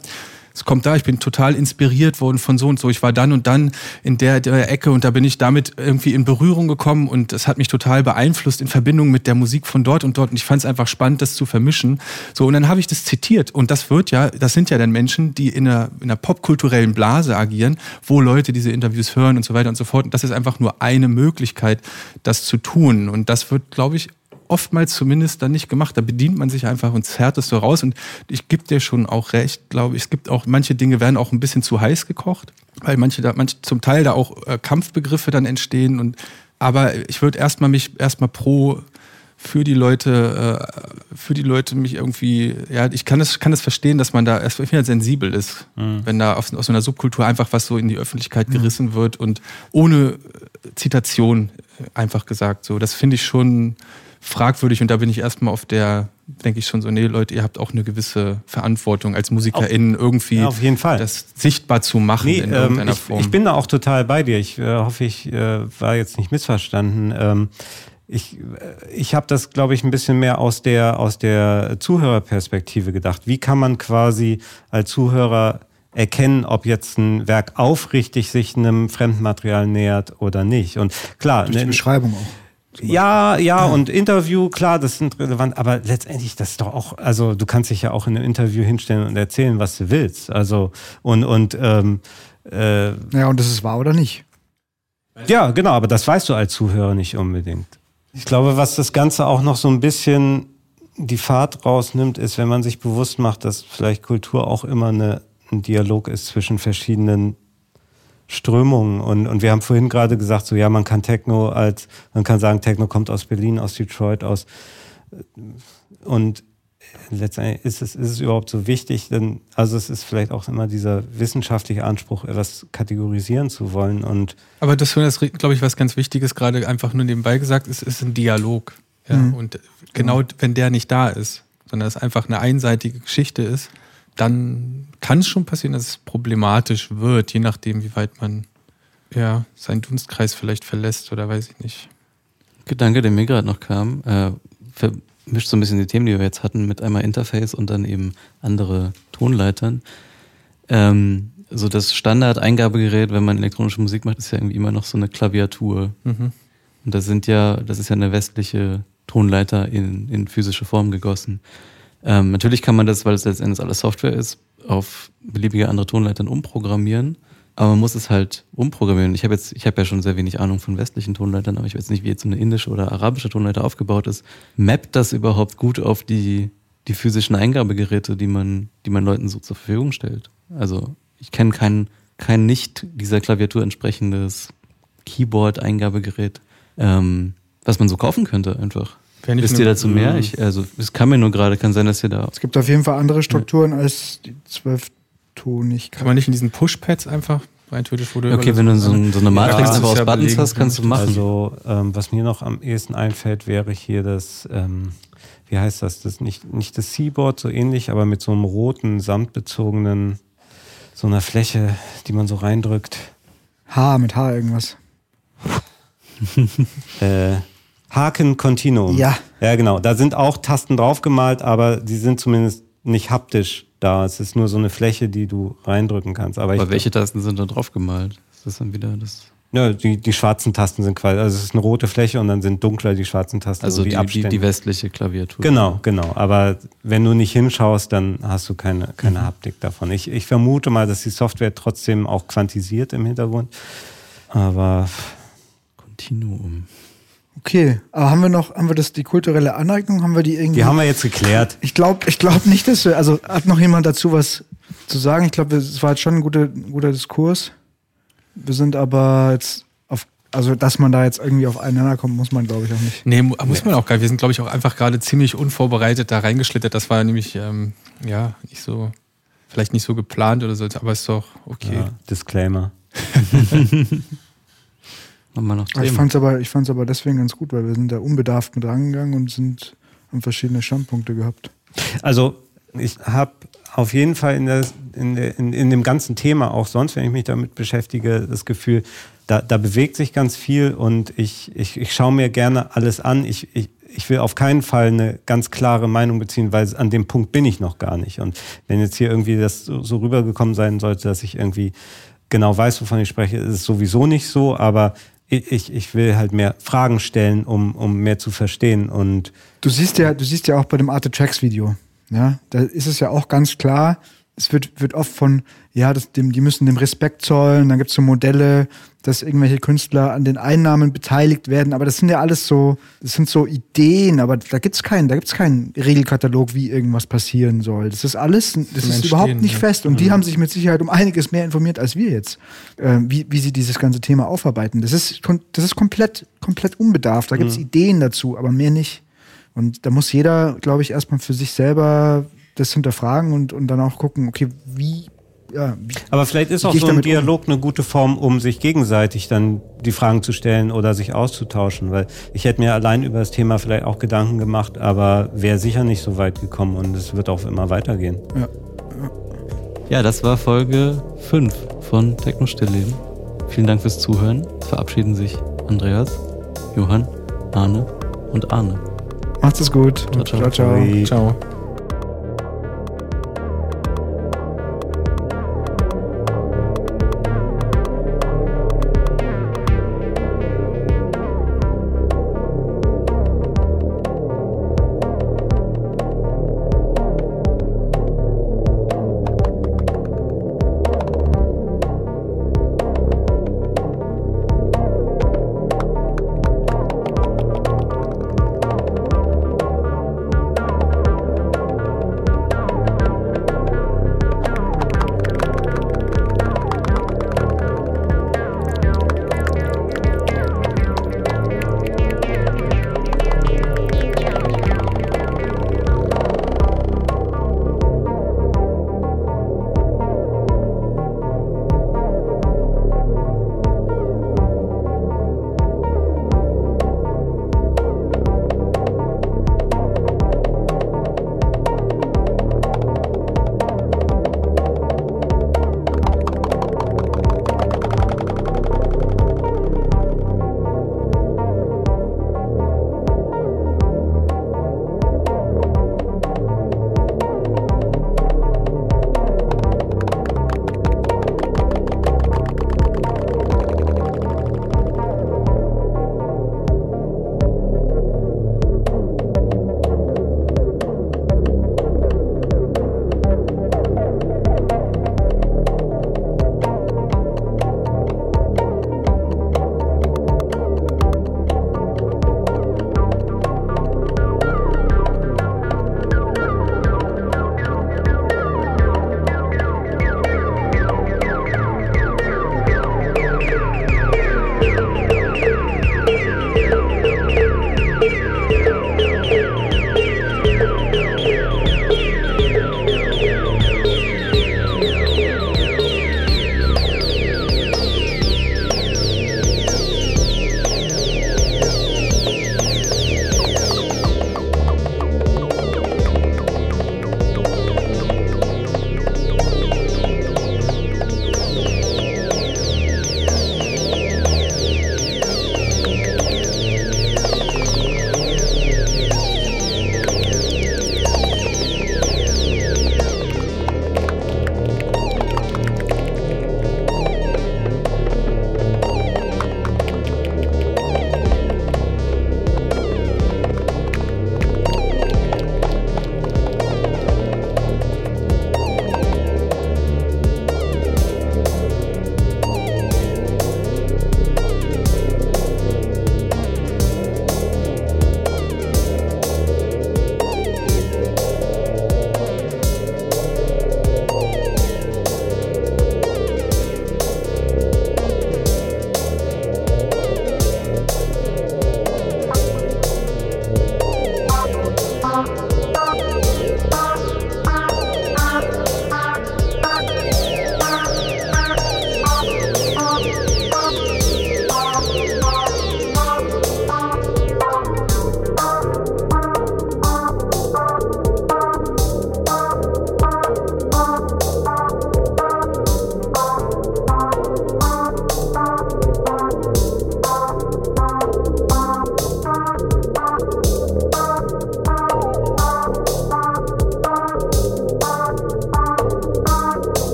es kommt da, ich bin total inspiriert worden von so und so. Ich war dann und dann in der, der Ecke und da bin ich damit irgendwie in Berührung gekommen und es hat mich total beeinflusst in Verbindung mit der Musik von dort und dort. Und ich fand es einfach spannend, das zu vermischen. So, und dann habe ich das zitiert. Und das wird ja, das sind ja dann Menschen, die in einer, in einer popkulturellen Blase agieren, wo Leute diese Interviews hören und so weiter und so fort. Und das ist einfach nur eine Möglichkeit, das zu tun. Und das wird, glaube ich, oftmals zumindest dann nicht gemacht. Da bedient man sich einfach und zerrt es so raus. Und ich gebe dir schon auch recht, glaube ich. Es gibt auch, manche Dinge werden auch ein bisschen zu heiß gekocht, weil manche da, manche zum Teil da auch äh, Kampfbegriffe dann entstehen. Und, aber ich würde erstmal mich erstmal pro für die Leute, äh, für die Leute mich irgendwie, ja, ich kann es, kann es verstehen, dass man da erst halt sensibel ist, mhm. wenn da aus, aus so einer Subkultur einfach was so in die Öffentlichkeit mhm. gerissen wird und ohne Zitation einfach gesagt. So, das finde ich schon, fragwürdig und da bin ich erstmal auf der, denke ich schon so, nee, Leute, ihr habt auch eine gewisse Verantwortung als MusikerInnen irgendwie ja, auf jeden Fall. das sichtbar zu machen nee, in irgendeiner ähm, ich, Form. Ich bin da auch total bei dir. Ich äh, hoffe, ich äh, war jetzt nicht missverstanden. Ähm, ich, äh, ich habe das, glaube ich, ein bisschen mehr aus der, aus der Zuhörerperspektive gedacht. Wie kann man quasi als Zuhörer erkennen, ob jetzt ein Werk aufrichtig sich einem Fremdmaterial nähert oder nicht. Und klar, Durch die ne, Beschreibung auch. Ja, ja, und Interview, klar, das sind relevant, aber letztendlich, das ist doch auch, also du kannst dich ja auch in einem Interview hinstellen und erzählen, was du willst. Also, und, und, ähm, äh, Ja, und das ist wahr oder nicht? Ja, genau, aber das weißt du als Zuhörer nicht unbedingt. Ich glaube, was das Ganze auch noch so ein bisschen die Fahrt rausnimmt, ist, wenn man sich bewusst macht, dass vielleicht Kultur auch immer eine, ein Dialog ist zwischen verschiedenen Strömungen. Und, und wir haben vorhin gerade gesagt, so ja, man kann Techno als, man kann sagen, Techno kommt aus Berlin, aus Detroit, aus und letztendlich ist es, ist es überhaupt so wichtig, denn also es ist vielleicht auch immer dieser wissenschaftliche Anspruch, etwas kategorisieren zu wollen. Und Aber das ist, glaube ich, was ganz Wichtiges, gerade einfach nur nebenbei gesagt, ist, ist ein Dialog. Ja? Mhm. Und genau wenn der nicht da ist, sondern es einfach eine einseitige Geschichte ist, dann kann es schon passieren, dass es problematisch wird, je nachdem, wie weit man ja, seinen Dunstkreis vielleicht verlässt oder weiß ich nicht. Gedanke, der mir gerade noch kam, äh, vermischt so ein bisschen die Themen, die wir jetzt hatten, mit einmal Interface und dann eben andere Tonleitern. Ähm, so das Standard-Eingabegerät, wenn man elektronische Musik macht, ist ja irgendwie immer noch so eine Klaviatur. Mhm. Und das sind ja, das ist ja eine westliche Tonleiter in, in physische Form gegossen. Ähm, natürlich kann man das, weil es letztendlich alles Software ist, auf beliebige andere Tonleitern umprogrammieren. Aber man muss es halt umprogrammieren. Ich habe jetzt, ich habe ja schon sehr wenig Ahnung von westlichen Tonleitern, aber ich weiß nicht, wie jetzt so eine indische oder arabische Tonleiter aufgebaut ist. Mappt das überhaupt gut auf die, die physischen Eingabegeräte, die man, die man Leuten so zur Verfügung stellt? Also ich kenne kein, kein nicht dieser Klaviatur entsprechendes Keyboard-Eingabegerät, ähm, was man so kaufen könnte einfach. Wisst ihr dazu mehr? Ich, also, es kann mir nur gerade, kann sein, dass ihr da. Es gibt auf jeden Fall andere Strukturen ja. als die zwölftonigkeit. Kann man nicht in diesen Push-Pads einfach rein theoretisch, du Okay, wenn du so, so eine Matrix ja, aus ja Buttons belegen. hast, kannst du machen. Also, ähm, was mir noch am ehesten einfällt, wäre hier das, ähm, wie heißt das? Das nicht, nicht das Seaboard, so ähnlich, aber mit so einem roten, samtbezogenen, so einer Fläche, die man so reindrückt. H, mit H irgendwas. äh, Haken Continuum. Ja. Ja, genau. Da sind auch Tasten draufgemalt, aber die sind zumindest nicht haptisch da. Es ist nur so eine Fläche, die du reindrücken kannst. Aber, aber welche Tasten sind da draufgemalt? Ist das dann wieder das? Ja, die, die schwarzen Tasten sind quasi, also es ist eine rote Fläche und dann sind dunkler die schwarzen Tasten. Also die, die, die, westliche Klaviatur. Genau, genau. Aber wenn du nicht hinschaust, dann hast du keine, keine mhm. Haptik davon. Ich, ich vermute mal, dass die Software trotzdem auch quantisiert im Hintergrund. Aber Kontinuum. Okay, aber haben wir noch, haben wir das, die kulturelle Aneignung, haben wir die irgendwie? die haben wir jetzt geklärt. Ich glaube ich glaub nicht, dass wir, also hat noch jemand dazu was zu sagen? Ich glaube, es war jetzt schon ein guter, guter Diskurs. Wir sind aber jetzt auf, also dass man da jetzt irgendwie auf einander kommt, muss man glaube ich auch nicht. Nee, mu- muss man auch gar nicht. Wir sind, glaube ich, auch einfach gerade ziemlich unvorbereitet da reingeschlittert. Das war nämlich, ähm, ja, nicht so, vielleicht nicht so geplant oder so, aber ist doch okay. Ja, Disclaimer. (laughs) Haben wir noch Aber ich Themen? fand's aber, ich fand's aber deswegen ganz gut, weil wir sind da unbedarft mit rangegangen und sind haben verschiedene Standpunkte gehabt. Also ich habe auf jeden Fall in, der, in, in, in dem ganzen Thema, auch sonst, wenn ich mich damit beschäftige, das Gefühl, da, da bewegt sich ganz viel und ich, ich, ich schaue mir gerne alles an. Ich, ich, ich will auf keinen Fall eine ganz klare Meinung beziehen, weil an dem Punkt bin ich noch gar nicht. Und wenn jetzt hier irgendwie das so, so rübergekommen sein sollte, dass ich irgendwie genau weiß, wovon ich spreche, ist es sowieso nicht so, aber ich, ich will halt mehr Fragen stellen, um, um mehr zu verstehen. Und Du siehst ja, du siehst ja auch bei dem Art Tracks Video, ja, da ist es ja auch ganz klar, es wird, wird oft von, ja, das, dem, die müssen dem Respekt zollen, dann gibt's so Modelle, dass irgendwelche Künstler an den Einnahmen beteiligt werden, aber das sind ja alles so, das sind so Ideen, aber da gibt's keinen, da gibt's keinen Regelkatalog, wie irgendwas passieren soll. Das ist alles, das ist überhaupt nicht fest und die haben sich mit Sicherheit um einiges mehr informiert als wir jetzt, äh, wie, wie sie dieses ganze Thema aufarbeiten. Das ist, das ist komplett, komplett unbedarft, da gibt's Ideen dazu, aber mehr nicht. Und da muss jeder, glaube ich, erstmal für sich selber das hinterfragen und, und dann auch gucken, okay, wie, ja, wie, Aber vielleicht ist auch so ein damit um? Dialog eine gute Form, um sich gegenseitig dann die Fragen zu stellen oder sich auszutauschen, weil ich hätte mir allein über das Thema vielleicht auch Gedanken gemacht, aber wäre sicher nicht so weit gekommen und es wird auch immer weitergehen. ja. Ja, das war Folge 5 von Techno Stillleben. Vielen Dank fürs Zuhören. Es verabschieden sich Andreas, Johann, Arne und Arne. Macht's es gut. Ciao, ciao. ciao. ciao. Ciao.